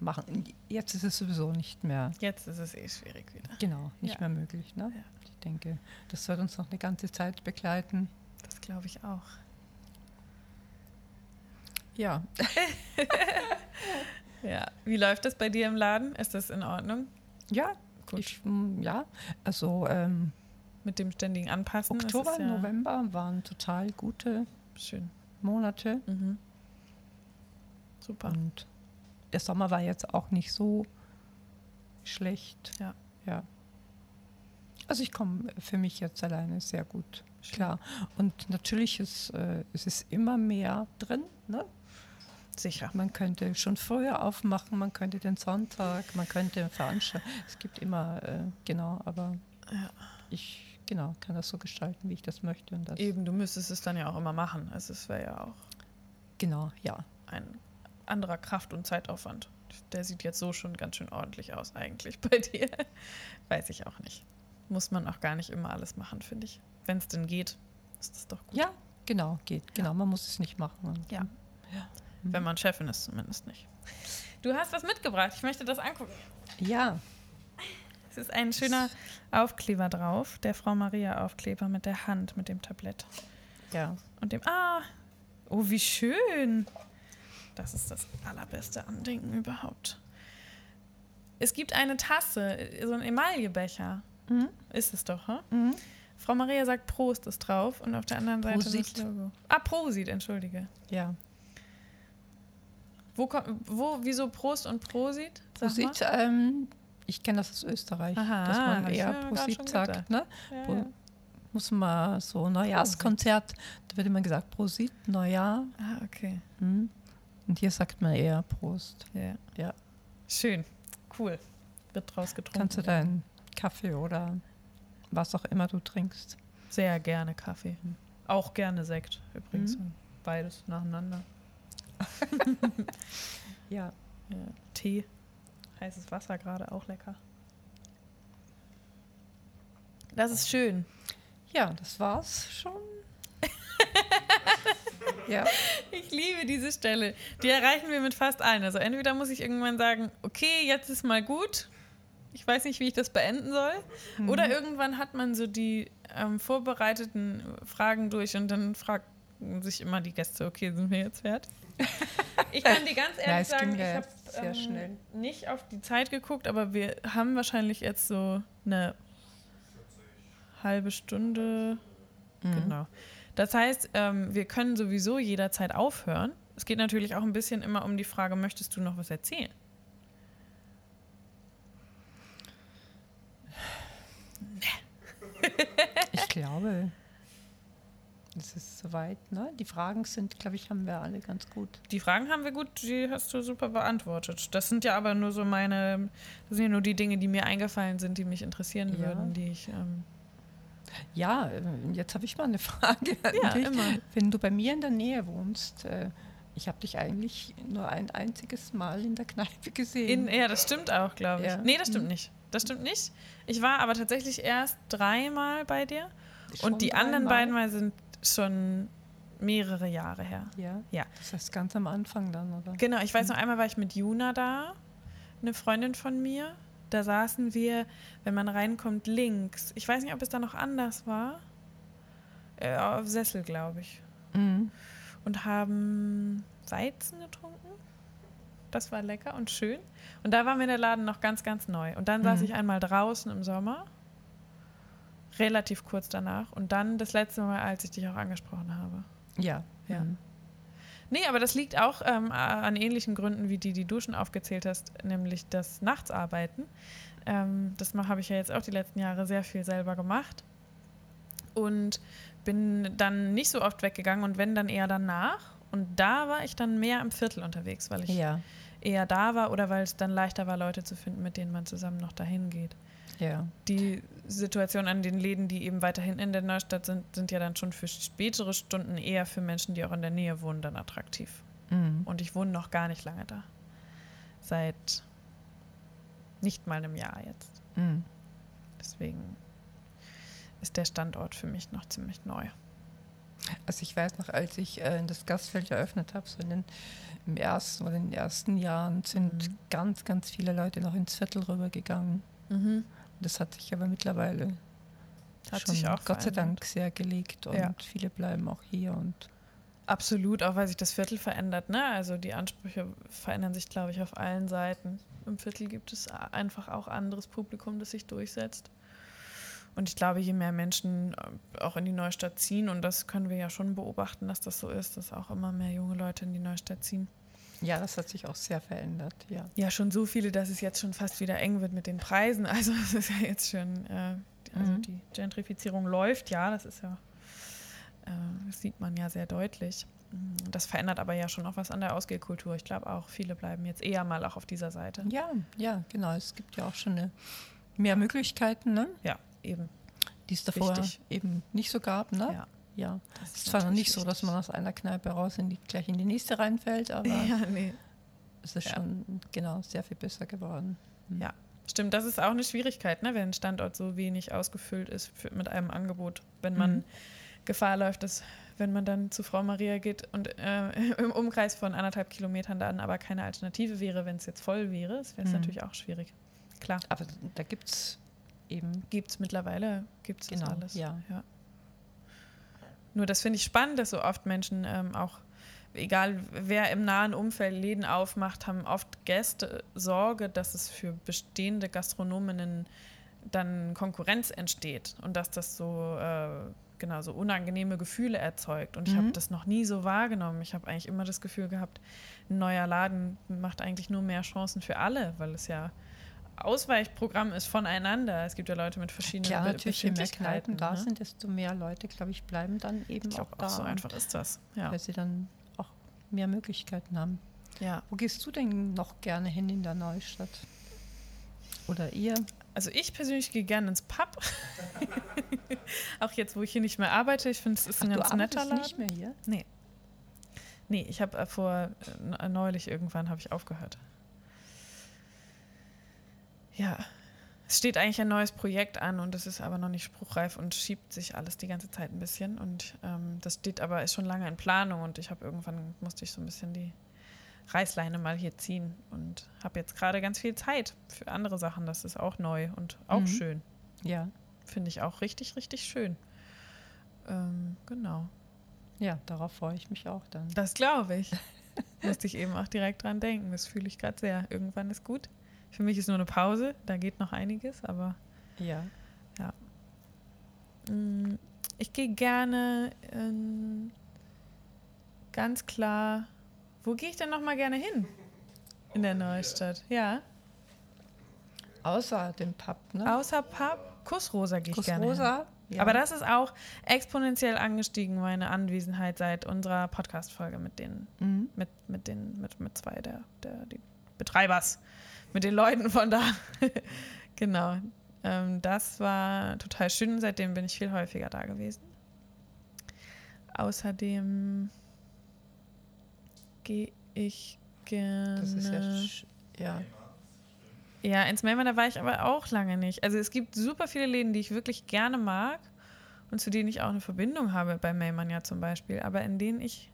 machen. Jetzt ist es sowieso nicht mehr. Jetzt ist es eh schwierig wieder. Genau, nicht ja. mehr möglich. Ne? Ja. Ich denke, das wird uns noch eine ganze Zeit begleiten. Das glaube ich auch. Ja. ja. Wie läuft das bei dir im Laden? Ist das in Ordnung? Ja, gut. Ich, mm, ja, also ähm, mit dem ständigen Anpassen. Oktober, ja November waren total gute Schön. Monate. Mhm. Super. Und der Sommer war jetzt auch nicht so schlecht. Ja. Ja. Also ich komme für mich jetzt alleine sehr gut klar. Und natürlich ist äh, es ist immer mehr drin. Ne? Sicher. Man könnte schon früher aufmachen, man könnte den Sonntag, man könnte veranstalten. Es gibt immer, äh, genau, aber ja. ich genau kann das so gestalten, wie ich das möchte. Und das Eben, du müsstest es dann ja auch immer machen. Also es wäre ja auch genau, ja. ein anderer Kraft- und Zeitaufwand. Der sieht jetzt so schon ganz schön ordentlich aus eigentlich bei dir. Weiß ich auch nicht. Muss man auch gar nicht immer alles machen, finde ich. Wenn es denn geht, ist das doch gut. Ja, genau, geht. Genau, man muss es nicht machen. Ja. ja. Wenn man Chefin ist, zumindest nicht. Du hast was mitgebracht. Ich möchte das angucken. Ja. Es ist ein schöner Aufkleber drauf. Der Frau Maria Aufkleber mit der Hand, mit dem Tablett. Ja. Und dem. Ah! Oh, wie schön! Das ist das allerbeste Andenken überhaupt. Es gibt eine Tasse, so ein Emaillebecher. Mhm. Ist es doch, ha? Mhm. Frau Maria sagt Prost ist drauf und auf der anderen Seite Prosit. das Logo. Ah, Prosit, entschuldige. Ja. Wo kommt, wo, wieso Prost und Prosit? Prosit, ähm, ich kenne das aus Österreich, Aha, dass man eher Prosit sagt. Ne? Ja, ja. Muss man so Neujahrskonzert, da wird immer gesagt Prosit, Neujahr. Ah, okay. Mhm. Und hier sagt man eher Prost. Ja. ja. Schön, cool. Wird draus getrunken. Kannst du deinen Kaffee oder was auch immer du trinkst? Sehr gerne Kaffee. Auch gerne Sekt übrigens. Mhm. Beides nacheinander. ja. ja. Tee. Heißes Wasser gerade, auch lecker. Das ist schön. Ja, das war's schon. ja. Ich liebe diese Stelle. Die erreichen wir mit fast allen. Also entweder muss ich irgendwann sagen, okay, jetzt ist mal gut. Ich weiß nicht, wie ich das beenden soll. Mhm. Oder irgendwann hat man so die ähm, vorbereiteten Fragen durch und dann fragen sich immer die Gäste, okay, sind wir jetzt fertig? Ich kann dir ganz ehrlich ja, sagen, ich habe ähm, nicht auf die Zeit geguckt, aber wir haben wahrscheinlich jetzt so eine halbe Stunde. Mhm. Genau. Das heißt, ähm, wir können sowieso jederzeit aufhören. Es geht natürlich auch ein bisschen immer um die Frage, möchtest du noch was erzählen? ich glaube, es ist soweit, ne? Die Fragen sind, glaube ich, haben wir alle ganz gut. Die Fragen haben wir gut, die hast du super beantwortet. Das sind ja aber nur so meine, das sind ja nur die Dinge, die mir eingefallen sind, die mich interessieren ja. würden, die ich. Ähm ja, äh, jetzt habe ich mal eine Frage. Ja, immer. Wenn du bei mir in der Nähe wohnst, äh, ich habe dich eigentlich nur ein einziges Mal in der Kneipe gesehen. In, ja, das stimmt auch, glaube ich. Ja. Nee, das stimmt mhm. nicht. Das stimmt nicht. Ich war aber tatsächlich erst dreimal bei dir. Schon und die anderen beiden Mal sind schon mehrere Jahre her. Ja? Ja. Das heißt ganz am Anfang dann, oder? Genau, ich weiß noch einmal war ich mit Juna da, eine Freundin von mir. Da saßen wir, wenn man reinkommt, links. Ich weiß nicht, ob es da noch anders war. Äh, auf Sessel, glaube ich. Mhm. Und haben Weizen getrunken. Das war lecker und schön. Und da war mir der Laden noch ganz, ganz neu. Und dann mhm. saß ich einmal draußen im Sommer relativ kurz danach. Und dann das letzte Mal, als ich dich auch angesprochen habe. Ja. Ja. Mhm. Nee, aber das liegt auch ähm, an ähnlichen Gründen, wie die, die du schon aufgezählt hast, nämlich das Nachtsarbeiten. Ähm, das habe ich ja jetzt auch die letzten Jahre sehr viel selber gemacht. Und bin dann nicht so oft weggegangen und wenn dann eher danach. Und da war ich dann mehr im Viertel unterwegs, weil ich ja. eher da war oder weil es dann leichter war, Leute zu finden, mit denen man zusammen noch dahin geht. Ja. Die Situation an den Läden, die eben weiterhin in der Neustadt sind, sind ja dann schon für spätere Stunden eher für Menschen, die auch in der Nähe wohnen, dann attraktiv. Mhm. Und ich wohne noch gar nicht lange da. Seit nicht mal einem Jahr jetzt. Mhm. Deswegen ist der Standort für mich noch ziemlich neu. Also ich weiß noch, als ich äh, das Gastfeld eröffnet habe, so in den, im ersten oder in den ersten Jahren sind mhm. ganz, ganz viele Leute noch ins Viertel rübergegangen. Mhm. Das hat sich aber mittlerweile hat schon sich auch Gott sei Dank sehr gelegt und ja. viele bleiben auch hier und Absolut, auch weil sich das Viertel verändert. Ne? Also die Ansprüche verändern sich, glaube ich, auf allen Seiten. Im Viertel gibt es einfach auch anderes Publikum, das sich durchsetzt. Und ich glaube, je mehr Menschen äh, auch in die Neustadt ziehen, und das können wir ja schon beobachten, dass das so ist, dass auch immer mehr junge Leute in die Neustadt ziehen. Ja, das hat sich auch sehr verändert, ja. Ja, schon so viele, dass es jetzt schon fast wieder eng wird mit den Preisen. Also es ist ja jetzt schon, äh, also mhm. die Gentrifizierung läuft, ja, das ist ja, äh, das sieht man ja sehr deutlich. Das verändert aber ja schon auch was an der Ausgehkultur. Ich glaube auch, viele bleiben jetzt eher mal auch auf dieser Seite. Ja, ja, genau. Es gibt ja auch schon eine, mehr Möglichkeiten, ne? Ja eben. Die es davor Wichtig. eben nicht so gab, ne? Ja. Ja, es ist, ist zwar noch nicht so, dass man aus einer Kneipe raus in die, gleich in die nächste reinfällt, aber ja, nee. es ist ja. schon genau sehr viel besser geworden. Mhm. Ja, stimmt. Das ist auch eine Schwierigkeit, ne, wenn ein Standort so wenig ausgefüllt ist für, mit einem Angebot. Wenn man mhm. Gefahr läuft, dass wenn man dann zu Frau Maria geht und äh, im Umkreis von anderthalb Kilometern dann aber keine Alternative wäre, wenn es jetzt voll wäre, das wäre es mhm. natürlich auch schwierig. Klar. Aber da gibt es eben. Gibt es mittlerweile, gibt es genau, alles. Ja. ja. Nur das finde ich spannend, dass so oft Menschen ähm, auch, egal wer im nahen Umfeld Läden aufmacht, haben oft Gäste Sorge, dass es für bestehende Gastronominnen dann Konkurrenz entsteht und dass das so äh, genau so unangenehme Gefühle erzeugt. Und ich mhm. habe das noch nie so wahrgenommen. Ich habe eigentlich immer das Gefühl gehabt, ein neuer Laden macht eigentlich nur mehr Chancen für alle, weil es ja Ausweichprogramm ist voneinander. Es gibt ja Leute mit verschiedenen Klar, natürlich, je mehr Kneipen da ne? sind, desto mehr Leute, glaube ich, bleiben dann eben ich auch da. Auch so einfach ist das. Ja. Weil sie dann auch mehr Möglichkeiten haben. Ja. Wo gehst du denn noch gerne hin in der Neustadt? Oder ihr? Also ich persönlich gehe gerne ins Pub. auch jetzt, wo ich hier nicht mehr arbeite. Ich finde, es ist Ach, ein ganz du netter Laden. nicht mehr hier? Nee. Nee, ich habe äh, vor äh, neulich irgendwann habe ich aufgehört. Ja, es steht eigentlich ein neues Projekt an und es ist aber noch nicht spruchreif und schiebt sich alles die ganze Zeit ein bisschen. Und ähm, das steht aber, ist schon lange in Planung und ich habe irgendwann musste ich so ein bisschen die Reißleine mal hier ziehen und habe jetzt gerade ganz viel Zeit für andere Sachen. Das ist auch neu und auch mhm. schön. Ja. Finde ich auch richtig, richtig schön. Ähm, genau. Ja, darauf freue ich mich auch dann. Das glaube ich. Musste ich eben auch direkt dran denken. Das fühle ich gerade sehr. Irgendwann ist gut. Für mich ist nur eine Pause, da geht noch einiges, aber ja. ja. Mm, ich gehe gerne in, ganz klar. Wo gehe ich denn noch mal gerne hin? In der Neustadt, ja. Außer dem Pub, ne? Außer Pub, Kussrosa gehe ich Kuss gerne Rosa, hin. Ja. Aber das ist auch exponentiell angestiegen, meine Anwesenheit seit unserer Podcast-Folge mit den, mhm. mit, mit den, mit, mit zwei der, der die Betreibers mit den Leuten von da. genau. Ähm, das war total schön. Seitdem bin ich viel häufiger da gewesen. Außerdem gehe ich gerne. Das ist ja, ja. Ja, ins Melman, da war ich aber auch lange nicht. Also es gibt super viele Läden, die ich wirklich gerne mag und zu denen ich auch eine Verbindung habe, bei Melman ja zum Beispiel, aber in denen ich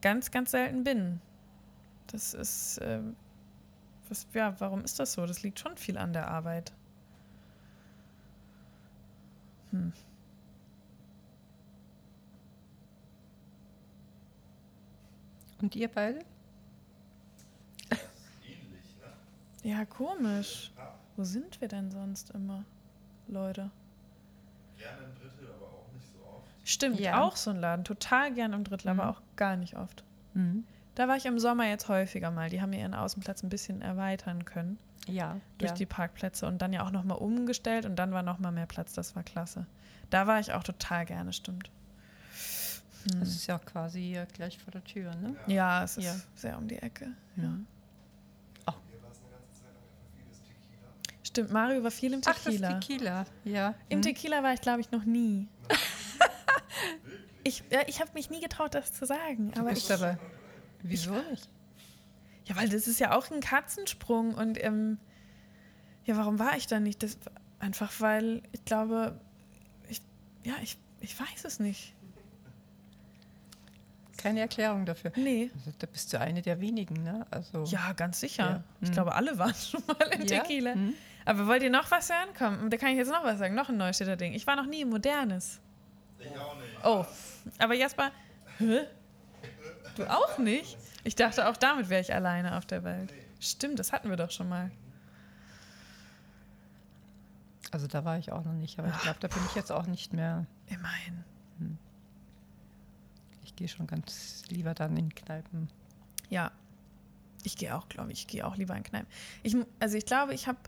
ganz, ganz selten bin. Das ist, äh, was, ja, warum ist das so? Das liegt schon viel an der Arbeit. Hm. Und ihr beide? Ähnlich, ne? Ja, komisch. Wo sind wir denn sonst immer, Leute? Gerne im Drittel, aber auch nicht so oft. Stimmt, ja. auch so ein Laden. Total gern im Drittel, mhm. aber auch gar nicht oft. Mhm. Da war ich im Sommer jetzt häufiger mal. Die haben ihren Außenplatz ein bisschen erweitern können. Ja. Durch ja. die Parkplätze und dann ja auch nochmal umgestellt und dann war nochmal mehr Platz. Das war klasse. Da war ich auch total gerne, stimmt. Hm. Das ist ja quasi gleich vor der Tür, ne? Ja, ja es ist ja. sehr um die Ecke. Ja. Mhm. Oh. Stimmt, Mario war viel im Tequila. Ach, das Tequila, ja. Im hm. Tequila war ich, glaube ich, noch nie. ich ja, ich habe mich nie getraut, das zu sagen. Aber ich, aber Wieso nicht? Ja, weil das ist ja auch ein Katzensprung und ähm, Ja, warum war ich da nicht? Das, einfach weil ich glaube, ich, ja, ich, ich weiß es nicht. Keine Erklärung dafür. Nee. Also, da bist du eine der wenigen, ne? Also, Ja, ganz sicher. Ja. Ich Hm. glaube, alle waren schon mal in Ja? Tequila. Hm? Aber wollt ihr noch was hören? Komm, da kann ich jetzt noch was sagen. Noch ein Neustädter Ding. Ich war noch nie im Modernes. Ich auch nicht. Oh, aber Jasper, hä? Du auch nicht? Ich dachte, auch damit wäre ich alleine auf der Welt. Stimmt, das hatten wir doch schon mal. also da war ich auch noch nicht, aber ich glaube, da bin ich jetzt auch nicht mehr. Immerhin. Ich gehe schon ganz lieber dann in Kneipen. Ja. Ich gehe auch, glaube ich, ich gehe auch lieber in Kneipen. Ich, also ich glaube, ich habe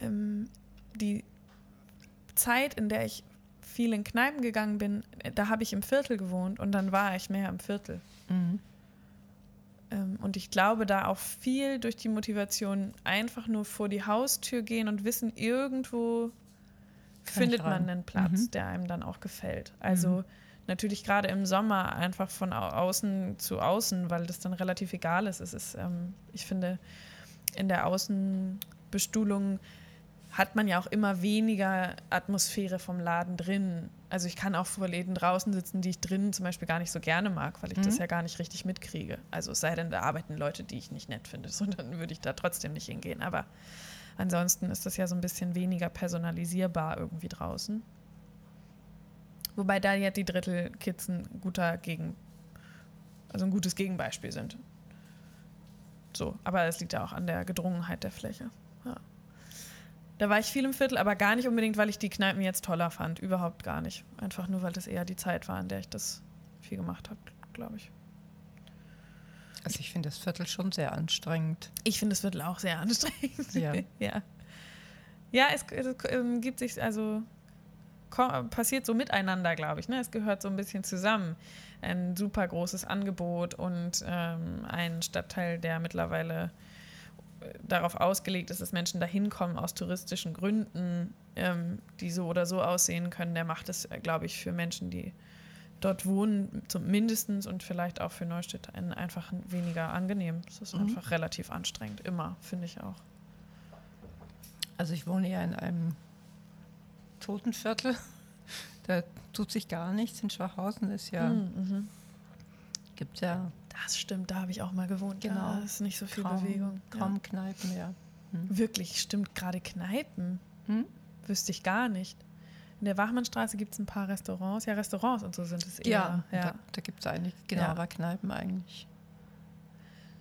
ähm, die Zeit, in der ich viel in Kneipen gegangen bin, da habe ich im Viertel gewohnt und dann war ich mehr im Viertel. Mhm. Ähm, Und ich glaube, da auch viel durch die Motivation einfach nur vor die Haustür gehen und wissen, irgendwo Kann findet man einen Platz, Mhm. der einem dann auch gefällt. Also Mhm. natürlich gerade im Sommer einfach von au- außen zu außen, weil das dann relativ egal ist. Es ist, ähm, ich finde, in der Außenbestuhlung hat man ja auch immer weniger Atmosphäre vom Laden drin. Also ich kann auch vor Läden draußen sitzen, die ich drinnen zum Beispiel gar nicht so gerne mag, weil ich das Mhm. ja gar nicht richtig mitkriege. Also es sei denn, da arbeiten Leute, die ich nicht nett finde, so dann würde ich da trotzdem nicht hingehen. Aber ansonsten ist das ja so ein bisschen weniger personalisierbar irgendwie draußen. Wobei da ja die Drittelkids ein guter Gegen, also ein gutes Gegenbeispiel sind. So, aber es liegt ja auch an der Gedrungenheit der Fläche. Ja. Da war ich viel im Viertel, aber gar nicht unbedingt, weil ich die Kneipen jetzt toller fand. Überhaupt gar nicht. Einfach nur, weil das eher die Zeit war, in der ich das viel gemacht habe, glaube ich. Also ich finde das Viertel schon sehr anstrengend. Ich finde das Viertel auch sehr anstrengend. Ja. ja. Ja, es, es ähm, gibt sich, also passiert so miteinander, glaube ich. Ne? Es gehört so ein bisschen zusammen. Ein super großes Angebot und ähm, ein Stadtteil, der mittlerweile darauf ausgelegt ist, dass Menschen da hinkommen aus touristischen Gründen, ähm, die so oder so aussehen können. Der macht es, äh, glaube ich, für Menschen, die dort wohnen, zum mindestens und vielleicht auch für Neustädter einfach weniger angenehm. Es ist Mhm. einfach relativ anstrengend, immer, finde ich auch. Also ich wohne ja in einem Totenviertel. Da tut sich gar nichts. In Schwachhausen ist ja, Mhm. gibt ja Das stimmt, da habe ich auch mal gewohnt. Genau. Da ist nicht so viel kaum, Bewegung. kaum Kneipen, ja. Ja. Wirklich, stimmt, gerade Kneipen. Hm? Wüsste ich gar nicht. In der Wachmannstraße gibt es ein paar Restaurants. Ja, Restaurants und so sind es eher. Ja, ja. da, da gibt es einige, genau, Ja. aber Kneipen eigentlich.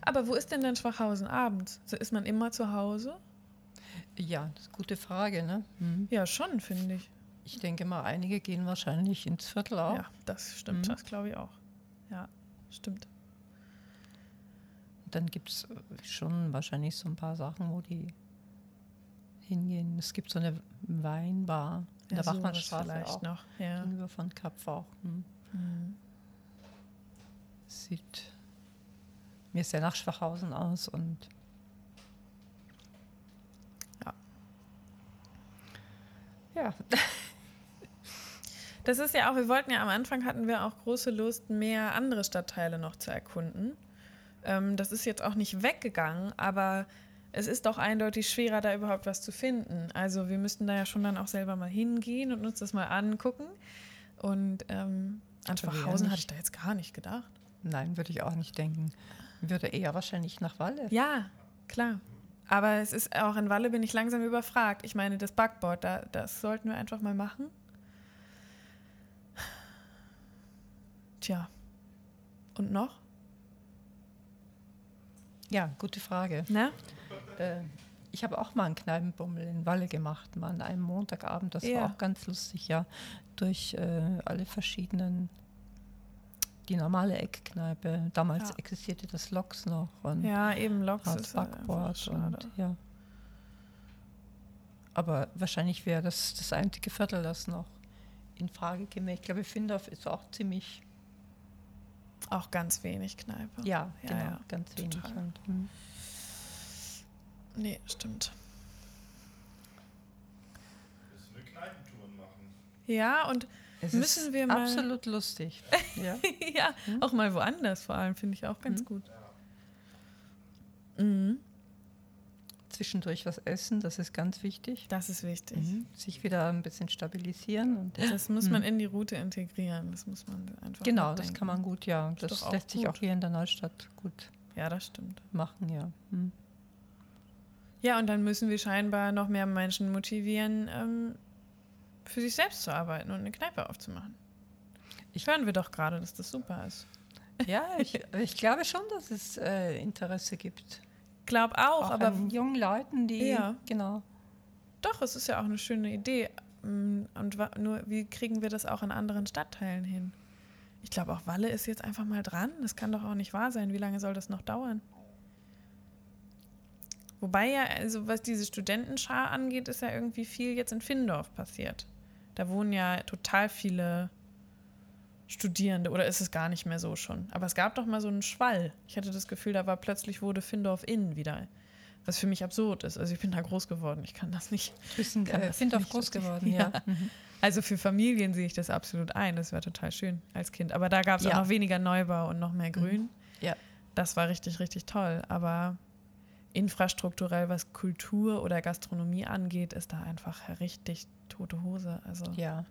Aber wo ist denn dann Schwachhausen abends? So, ist man immer zu Hause? Ja, das ist eine gute Frage, ne? Hm. Ja, schon, finde ich. Ich denke mal, einige gehen wahrscheinlich ins Viertel auch. Ja, das stimmt, Mhm. das glaube ich auch. Ja, stimmt. Dann gibt es schon wahrscheinlich so ein paar Sachen, wo die hingehen. Es gibt so eine Weinbar in der sowas Wachmannstraße vielleicht auch. noch. Ja. Gegenüber von Kapf auch. Hm. Mhm. Sieht mir sehr nach Schwachhausen aus und Ja. Ja, Das ist ja auch, wir wollten ja am Anfang hatten wir auch große Lust, mehr andere Stadtteile noch zu erkunden. Ähm, das ist jetzt auch nicht weggegangen, aber es ist doch eindeutig schwerer, da überhaupt was zu finden. Also wir müssten da ja schon dann auch selber mal hingehen und uns das mal angucken. Und ähm, an Schwachhausen hatte ich da jetzt gar nicht gedacht. nein, würde ich auch nicht denken. Würde eher wahrscheinlich nach Walle. Ja, klar. Aber es ist auch in Walle bin ich langsam überfragt. Ich meine, das Backboard, da, das sollten wir einfach mal machen. Tja. Und noch? Ja, gute Frage. Äh, ich habe auch mal einen Kneipenbummel in Walle gemacht, mal an einem Montagabend. Das Ja. war auch ganz lustig, ja. Durch äh, alle verschiedenen, die normale Eckkneipe. Damals Ja. existierte das Loks noch und Ja, eben Loks einfach Backboard und ja. Aber wahrscheinlich wäre das das einzige Viertel, das noch in Frage käme. Ich glaube, Findorf ist auch ziemlich, Auch ganz wenig Kneipe. ja, Ja, genau, ja, ganz wenig. total. Und, hm. Nee, stimmt. Müssen wir Kneipentouren machen. Ja, und es Müssen ist wir mal- absolut lustig. ja. ja, auch mal woanders vor allem, finde ich auch ganz Mhm. gut. Mhm. Zwischendurch was essen, das ist ganz wichtig. Das ist wichtig. Mhm. Sich wieder ein bisschen stabilisieren. Und Das muss man in die Route integrieren. Das muss man einfach. genau, das kann man gut, ja. Das auch lässt sich auch hier in der Neustadt gut Ja, das stimmt. machen, ja. Mhm. Ja, und dann müssen wir scheinbar noch mehr Menschen motivieren, ähm, für sich selbst zu arbeiten und eine Kneipe aufzumachen. Ich- Hören wir doch gerade, dass das super ist. Ja, ich, ich glaube schon, dass es äh, Interesse gibt. Glaub auch, Auch aber an jungen Leuten, die Ja. genau. doch, es ist ja auch eine schöne Idee. Mm, Und nur, wie kriegen wir das auch in anderen Stadtteilen hin? Ich glaube, auch Walle ist jetzt einfach mal dran. Das kann doch auch nicht wahr sein. Wie lange soll das noch dauern? Wobei ja, also was diese Studentenschar angeht, ist ja irgendwie viel jetzt in Findorf passiert. Da wohnen ja total viele Studierende. Oder ist es gar nicht mehr so schon? Aber es gab doch mal so einen Schwall. Ich hatte das Gefühl, da war plötzlich wurde Findorf in wieder. Was für mich absurd ist. Also ich bin da groß geworden. Ich kann das nicht. Du bist in Kann äh, Findorf groß richtig- geworden, Ja. ja. Mhm. Also für Familien sehe ich das absolut ein. Das wäre total schön als Kind. Aber da gab es Ja. auch noch weniger Neubau und noch mehr Grün. Ja. Das war richtig, richtig toll. Aber infrastrukturell, was Kultur oder Gastronomie angeht, ist da einfach richtig tote Hose. Also ja.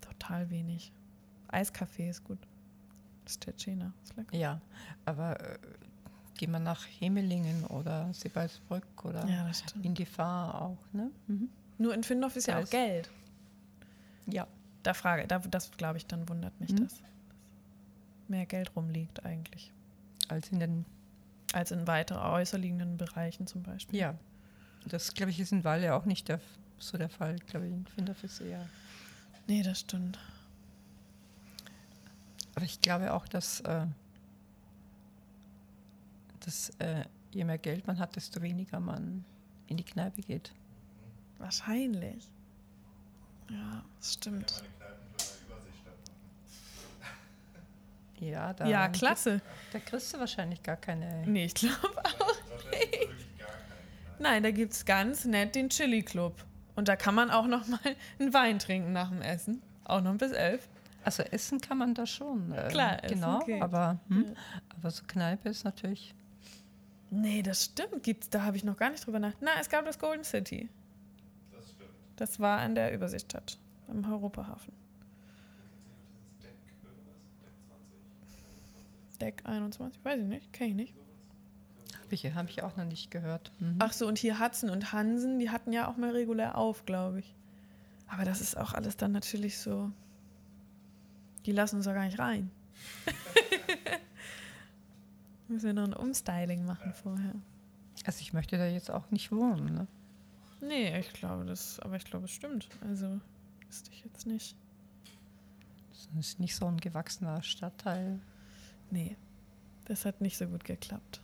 total wenig. Eiskaffee ist gut. Das ist Tschetschener. Ist lecker. Ja, aber äh, geh mal nach Hemelingen oder Sebalsbrück oder Ja, in die Fahr auch, ne? Mhm. Nur in Findorf ist ja Da auch ist- Geld. Ja. Da frage, da, das glaube ich, dann wundert mich Mhm. das. dass Mehr Geld rumliegt eigentlich. Als in den, Als in weiter äußer liegenden Bereichen zum Beispiel. ja. Das, glaube ich, ist in Walle auch nicht der, so der Fall. glaube ich, in Findorf ist eher. Nee, das stimmt. Aber ich glaube auch, dass, äh, dass äh, je mehr Geld man hat, desto weniger man in die Kneipe geht. Wahrscheinlich. Ja, das stimmt. Ja, da Ja, klasse. Da kriegst du wahrscheinlich gar keine. Nee, ich glaube auch. Kneipen. Nein, da gibt es ganz nett den Chili Club. Und da kann man auch noch mal einen Wein trinken nach dem Essen. Auch noch bis elf. Also essen kann man da schon. Äh, Klar, essen genau. geht. Aber, hm, Ja. aber so Kneipe ist natürlich. Nee, das stimmt. Gibt's, da habe ich noch gar nicht drüber nachgedacht. Na, es gab das Golden City. Das stimmt. Das war an der Überseestadt, am Europahafen. Deck irgendwas? Deck 20? Deck 21, weiß ich nicht, kenne ich nicht. Habe ich, hab ich auch noch nicht gehört. Mhm. Ach so, und hier Hudson und Hansen, die hatten ja auch mal regulär auf, glaube ich. Aber das ist auch alles dann natürlich so. Die lassen uns doch gar nicht rein. Müssen wir noch ein Umstyling machen vorher. Also ich möchte da jetzt auch nicht wohnen. Ne? Nee, ich glaube das, aber ich glaube es stimmt. Also wüsste ich jetzt nicht. Das ist nicht so ein gewachsener Stadtteil. Nee, das hat nicht so gut geklappt.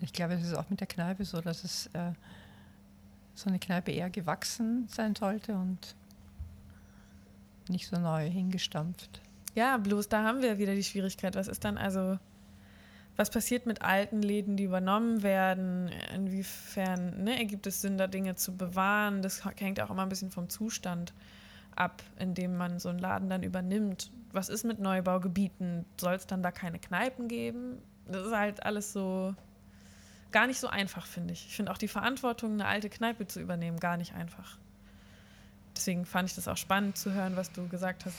Ich glaube, es ist auch mit der Kneipe so, dass es äh, so eine Kneipe eher gewachsen sein sollte und nicht so neu hingestampft. Ja, bloß da haben wir wieder die Schwierigkeit. Was ist dann also, was passiert mit alten Läden, die übernommen werden? Inwiefern ne, ergibt es Sinn, da Dinge zu bewahren? Das hängt auch immer ein bisschen vom Zustand ab, in dem man so einen Laden dann übernimmt. Was ist mit Neubaugebieten? Soll es dann da keine Kneipen geben? Das ist halt alles so gar nicht so einfach, finde ich. Ich finde auch die Verantwortung, eine alte Kneipe zu übernehmen, gar nicht einfach. Deswegen fand ich das auch spannend zu hören, was du gesagt hast,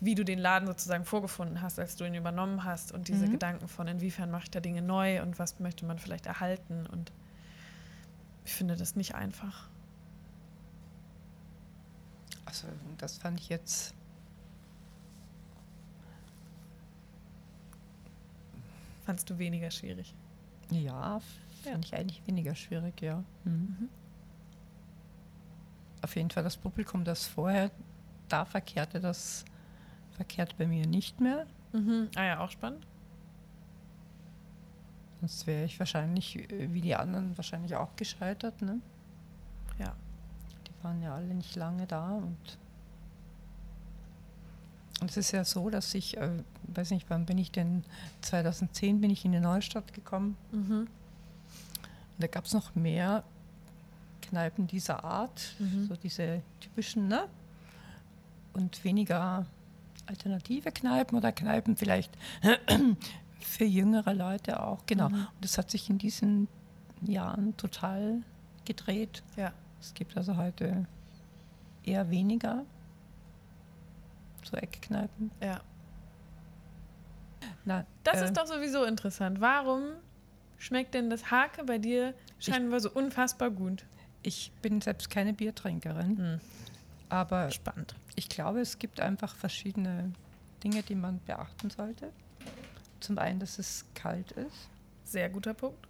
wie du den Laden sozusagen vorgefunden hast, als du ihn übernommen hast und diese Mhm. Gedanken von, inwiefern mache ich da Dinge neu und was möchte man vielleicht erhalten. Und ich finde das nicht einfach. Also das fand ich jetzt. Fandst du weniger schwierig? Ja, Ja. fand ich eigentlich weniger schwierig, ja. Mhm. Auf jeden Fall das Publikum, das vorher da verkehrte, das verkehrt bei mir nicht mehr. Mhm. Ah ja, auch spannend. Sonst wäre ich wahrscheinlich, äh, wie die anderen, wahrscheinlich auch gescheitert. Ne? Ja. Die waren ja alle nicht lange da. Und, und es ist ja so, dass ich, äh, weiß nicht, wann bin ich denn, 2010 bin ich in die Neustadt gekommen. Mhm. Und da gab es noch mehr Kneipen dieser Art, Mhm. so diese typischen, ne? Und weniger alternative Kneipen oder Kneipen vielleicht für jüngere Leute auch. Genau. Mhm. Und das hat sich in diesen Jahren total gedreht. Ja. Es gibt also heute eher weniger so Eckkneipen. Ja. Na, Das äh, ist doch sowieso interessant. Warum schmeckt denn das Hake bei dir scheinbar so unfassbar gut? Ich bin selbst keine Biertrinkerin, Hm. aber Spannend. ich glaube, es gibt einfach verschiedene Dinge, die man beachten sollte. Zum einen, dass es kalt ist. Sehr guter Punkt.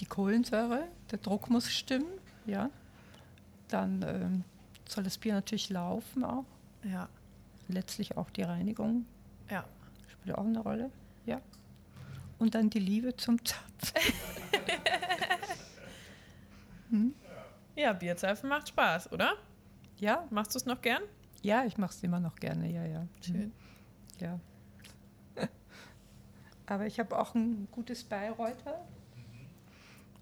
Die Kohlensäure, der Druck muss stimmen, ja. Dann ähm, soll das Bier natürlich laufen auch. Ja. Letztlich auch die Reinigung Ja. spielt auch eine Rolle, ja. Und dann die Liebe zum Zapf. Ja, Bierzapfen macht Spaß, oder? Ja, Machst du es noch gern? ja, ich mache es immer noch gerne, ja, ja. Schön. Ja. Aber ich habe auch ein gutes Bayreuther.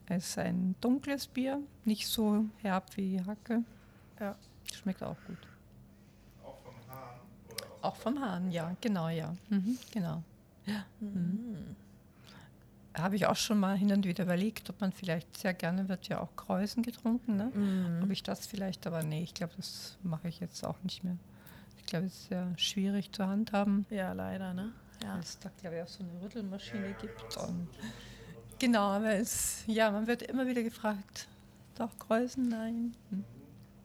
Es ist ein dunkles Bier, nicht so herb wie Hacke. Ja. Schmeckt auch gut. Auch vom Hahn oder aus Auch vom Hahn, ja, genau, ja. Mhm, genau. Ja. Mhm. Habe ich auch schon mal hin und wieder überlegt, ob man vielleicht sehr gerne wird ja auch Kreuzen getrunken, ne? Mhm. Ob ich das vielleicht, aber nee, ich glaube, das mache ich jetzt auch nicht mehr. Ich glaube, es ist sehr schwierig zu handhaben. Ja, leider, ne? Ja. Weil es da, glaube ich, auch so eine Rüttelmaschine gibt. Und genau, aber es, ja, man wird immer wieder gefragt, doch Kreuzen, nein. Hm.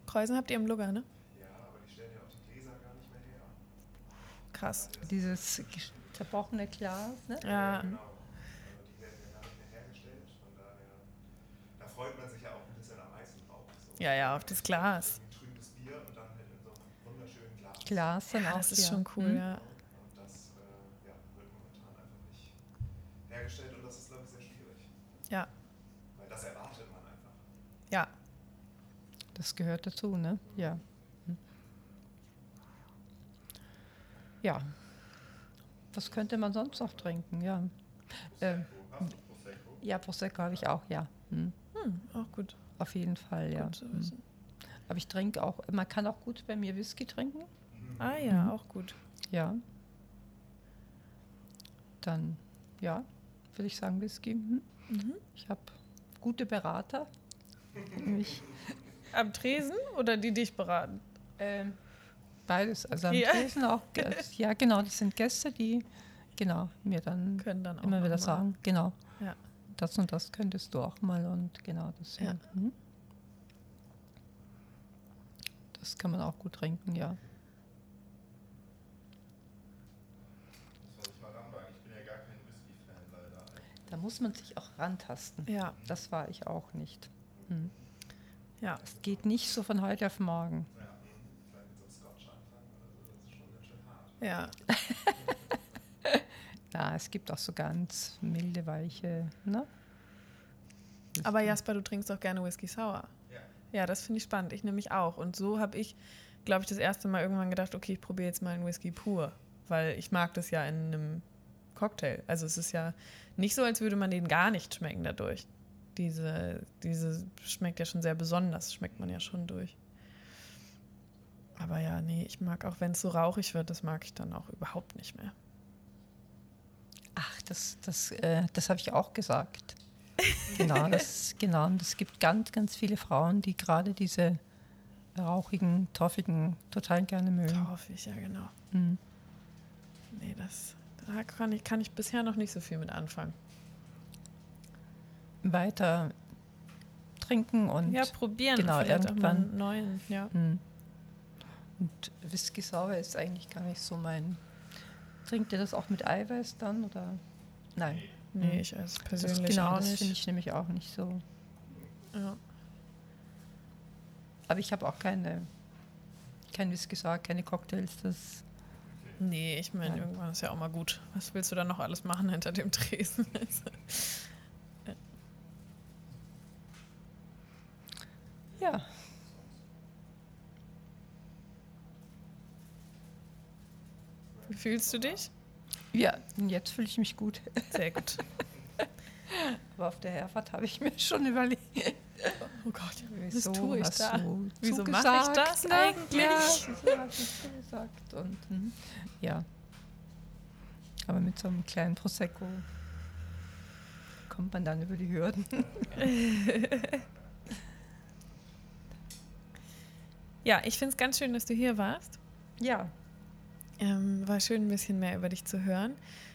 Kreuzen habt ihr im Lugger, ne? Ja, aber die stellen ja auch die Gläser gar nicht mehr her. Krass. Dieses zerbrochene Glas, ne? Ja. Genau. Also die werden ja gar nicht mehr hergestellt. Von daher, da freut man sich ja auch ein bisschen am meisten drauf. So. Ja, ja, auf das Glas. Ein trübes Bier und dann halt in so einem wunderschönen Glas. Glas dann Ja, auch. das ist ja. schon cool, Hm. ja. Und das äh, ja, wird momentan einfach nicht hergestellt und das ist, glaube ich, sehr schwierig. Ja. Weil das erwartet man einfach. Ja. Das gehört dazu, ne? Ja. Hm. Ja. Was könnte man sonst noch trinken? Ja. Ähm, Hast du Prosecco? ja, Prosecco habe ich auch, ja. Hm. Hm, auch gut. Auf jeden Fall, ja. Gut zu Hm. wissen. Aber ich trinke auch, man kann auch gut bei mir Whisky trinken. Ah ja, Mhm. auch gut. Ja. Dann, ja, würde ich sagen Whisky. Mhm. Mhm. Ich habe gute Berater. Mich, Am Tresen oder die dich beraten? ähm, beides. Also am Ja. Tresen auch. Gäste. Ja, genau, das sind Gäste, die genau mir dann Können dann auch immer wieder sagen, genau, Ja. Das und das könntest du auch mal und genau das. Ja. Mhm. Das kann man auch gut trinken, ja. Das soll ich mal ranwagen. Ich bin ja gar kein Whisky-Fan leider. Da muss man sich auch rantasten. Ja, Das war ich auch nicht. Mhm. ja. Es geht nicht so von heute auf morgen. Ja, vielleicht mit so einem Scotch anfangen oder so, das ist schon ganz schön hart. Ja, es gibt auch so ganz milde, weiche, ne? Aber Jasper, du trinkst doch gerne Whisky Sour. Ja. Ja, das finde ich spannend. Ich nämlich auch. Und so habe ich, glaube ich, das erste Mal irgendwann gedacht, okay, ich probiere jetzt mal einen Whisky pur. Weil ich mag das ja in einem Cocktail. Also es ist ja nicht so, als würde man den gar nicht schmecken dadurch. Diese, diese schmeckt ja schon sehr besonders, schmeckt man ja schon durch. Aber ja, nee, ich mag auch, wenn es so rauchig wird, das mag ich dann auch überhaupt nicht mehr. Das, das, äh, das habe ich auch gesagt. Genau, das, genau. Und es gibt ganz, ganz viele Frauen, die gerade diese rauchigen, toffigen total gerne mögen. Toffig, ja genau. Mhm. Nee, das da kann ich, kann ich bisher noch nicht so viel mit anfangen. Weiter trinken und, Ja, probieren. genau, irgendwann- einen neuen, ja. Mhm. und Whisky sauer ist eigentlich gar nicht so mein. Trinkt ihr das auch mit Eiweiß dann oder? Nein. Nee, ich als Das, persönlich genau, auch das nicht. finde ich nämlich auch nicht so. ja. Aber ich habe auch keine, kein Whisky sauer, keine Cocktails. Das Nee, ich meine, irgendwann ist ja auch mal gut. Was willst du dann noch alles machen hinter dem Tresen? ja. Wie fühlst du dich? Ja, und jetzt fühle ich mich gut. Sehr gut. Aber auf der Herfahrt habe ich mir schon überlegt, Oh Gott, wieso was tue ich da? Wieso mache ich das ne? eigentlich? Ja, wieso hast du zugesagt? Und, mhm. ja. Aber mit so einem kleinen Prosecco kommt man dann über die Hürden. ja, ich finde es ganz schön, dass du hier warst. Ja. Ähm, war schön, ein bisschen mehr über dich zu hören.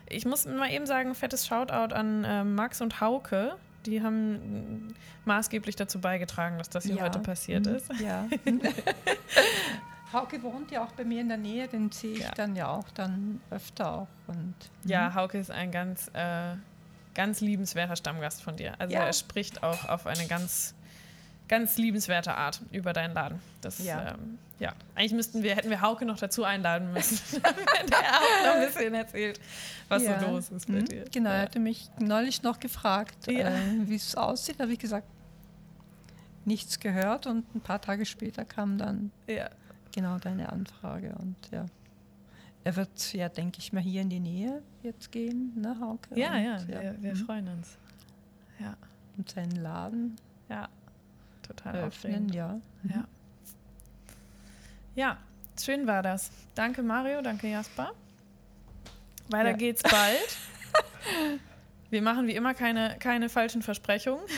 Ich muss mal eben sagen, fettes Shoutout an äh, Max und Hauke. Die haben maßgeblich dazu beigetragen, dass das hier ja. heute passiert Mhm. ist. Ja. Hauke wohnt ja auch bei mir in der Nähe, den sehe ich Ja. dann ja auch dann öfter auch. Und, Ja, Hauke ist ein ganz, äh, ganz liebenswerter Stammgast von dir. Also Ja. er spricht auch auf eine ganz, ganz liebenswerte Art über deinen Laden. Das, Ja. Ähm, ja. Eigentlich müssten wir, hätten wir Hauke noch dazu einladen müssen, damit er auch noch ein bisschen erzählt, was Ja. so los ist bei Mhm. dir. Genau, er hatte mich neulich noch gefragt, Ja. äh, wie es aussieht. Da habe ich gesagt, nichts gehört und ein paar Tage später kam dann Ja. genau deine Anfrage und ja. Er wird ja, denke ich mal, hier in die Nähe jetzt gehen, ne, Hauke? Ja, und, ja, wir, wir mhm. freuen uns. Ja, Und seinen Laden ja, total eröffnen, aufregend. ja. Ja. ja, schön war das. Danke Mario, danke Jasper. Weiter Ja. geht's bald. Wir machen wie immer keine, keine falschen Versprechungen.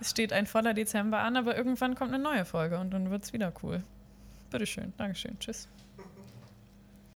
Es steht ein voller Dezember an, aber irgendwann kommt eine neue Folge und dann wird's wieder cool. Bitteschön, Dankeschön, tschüss.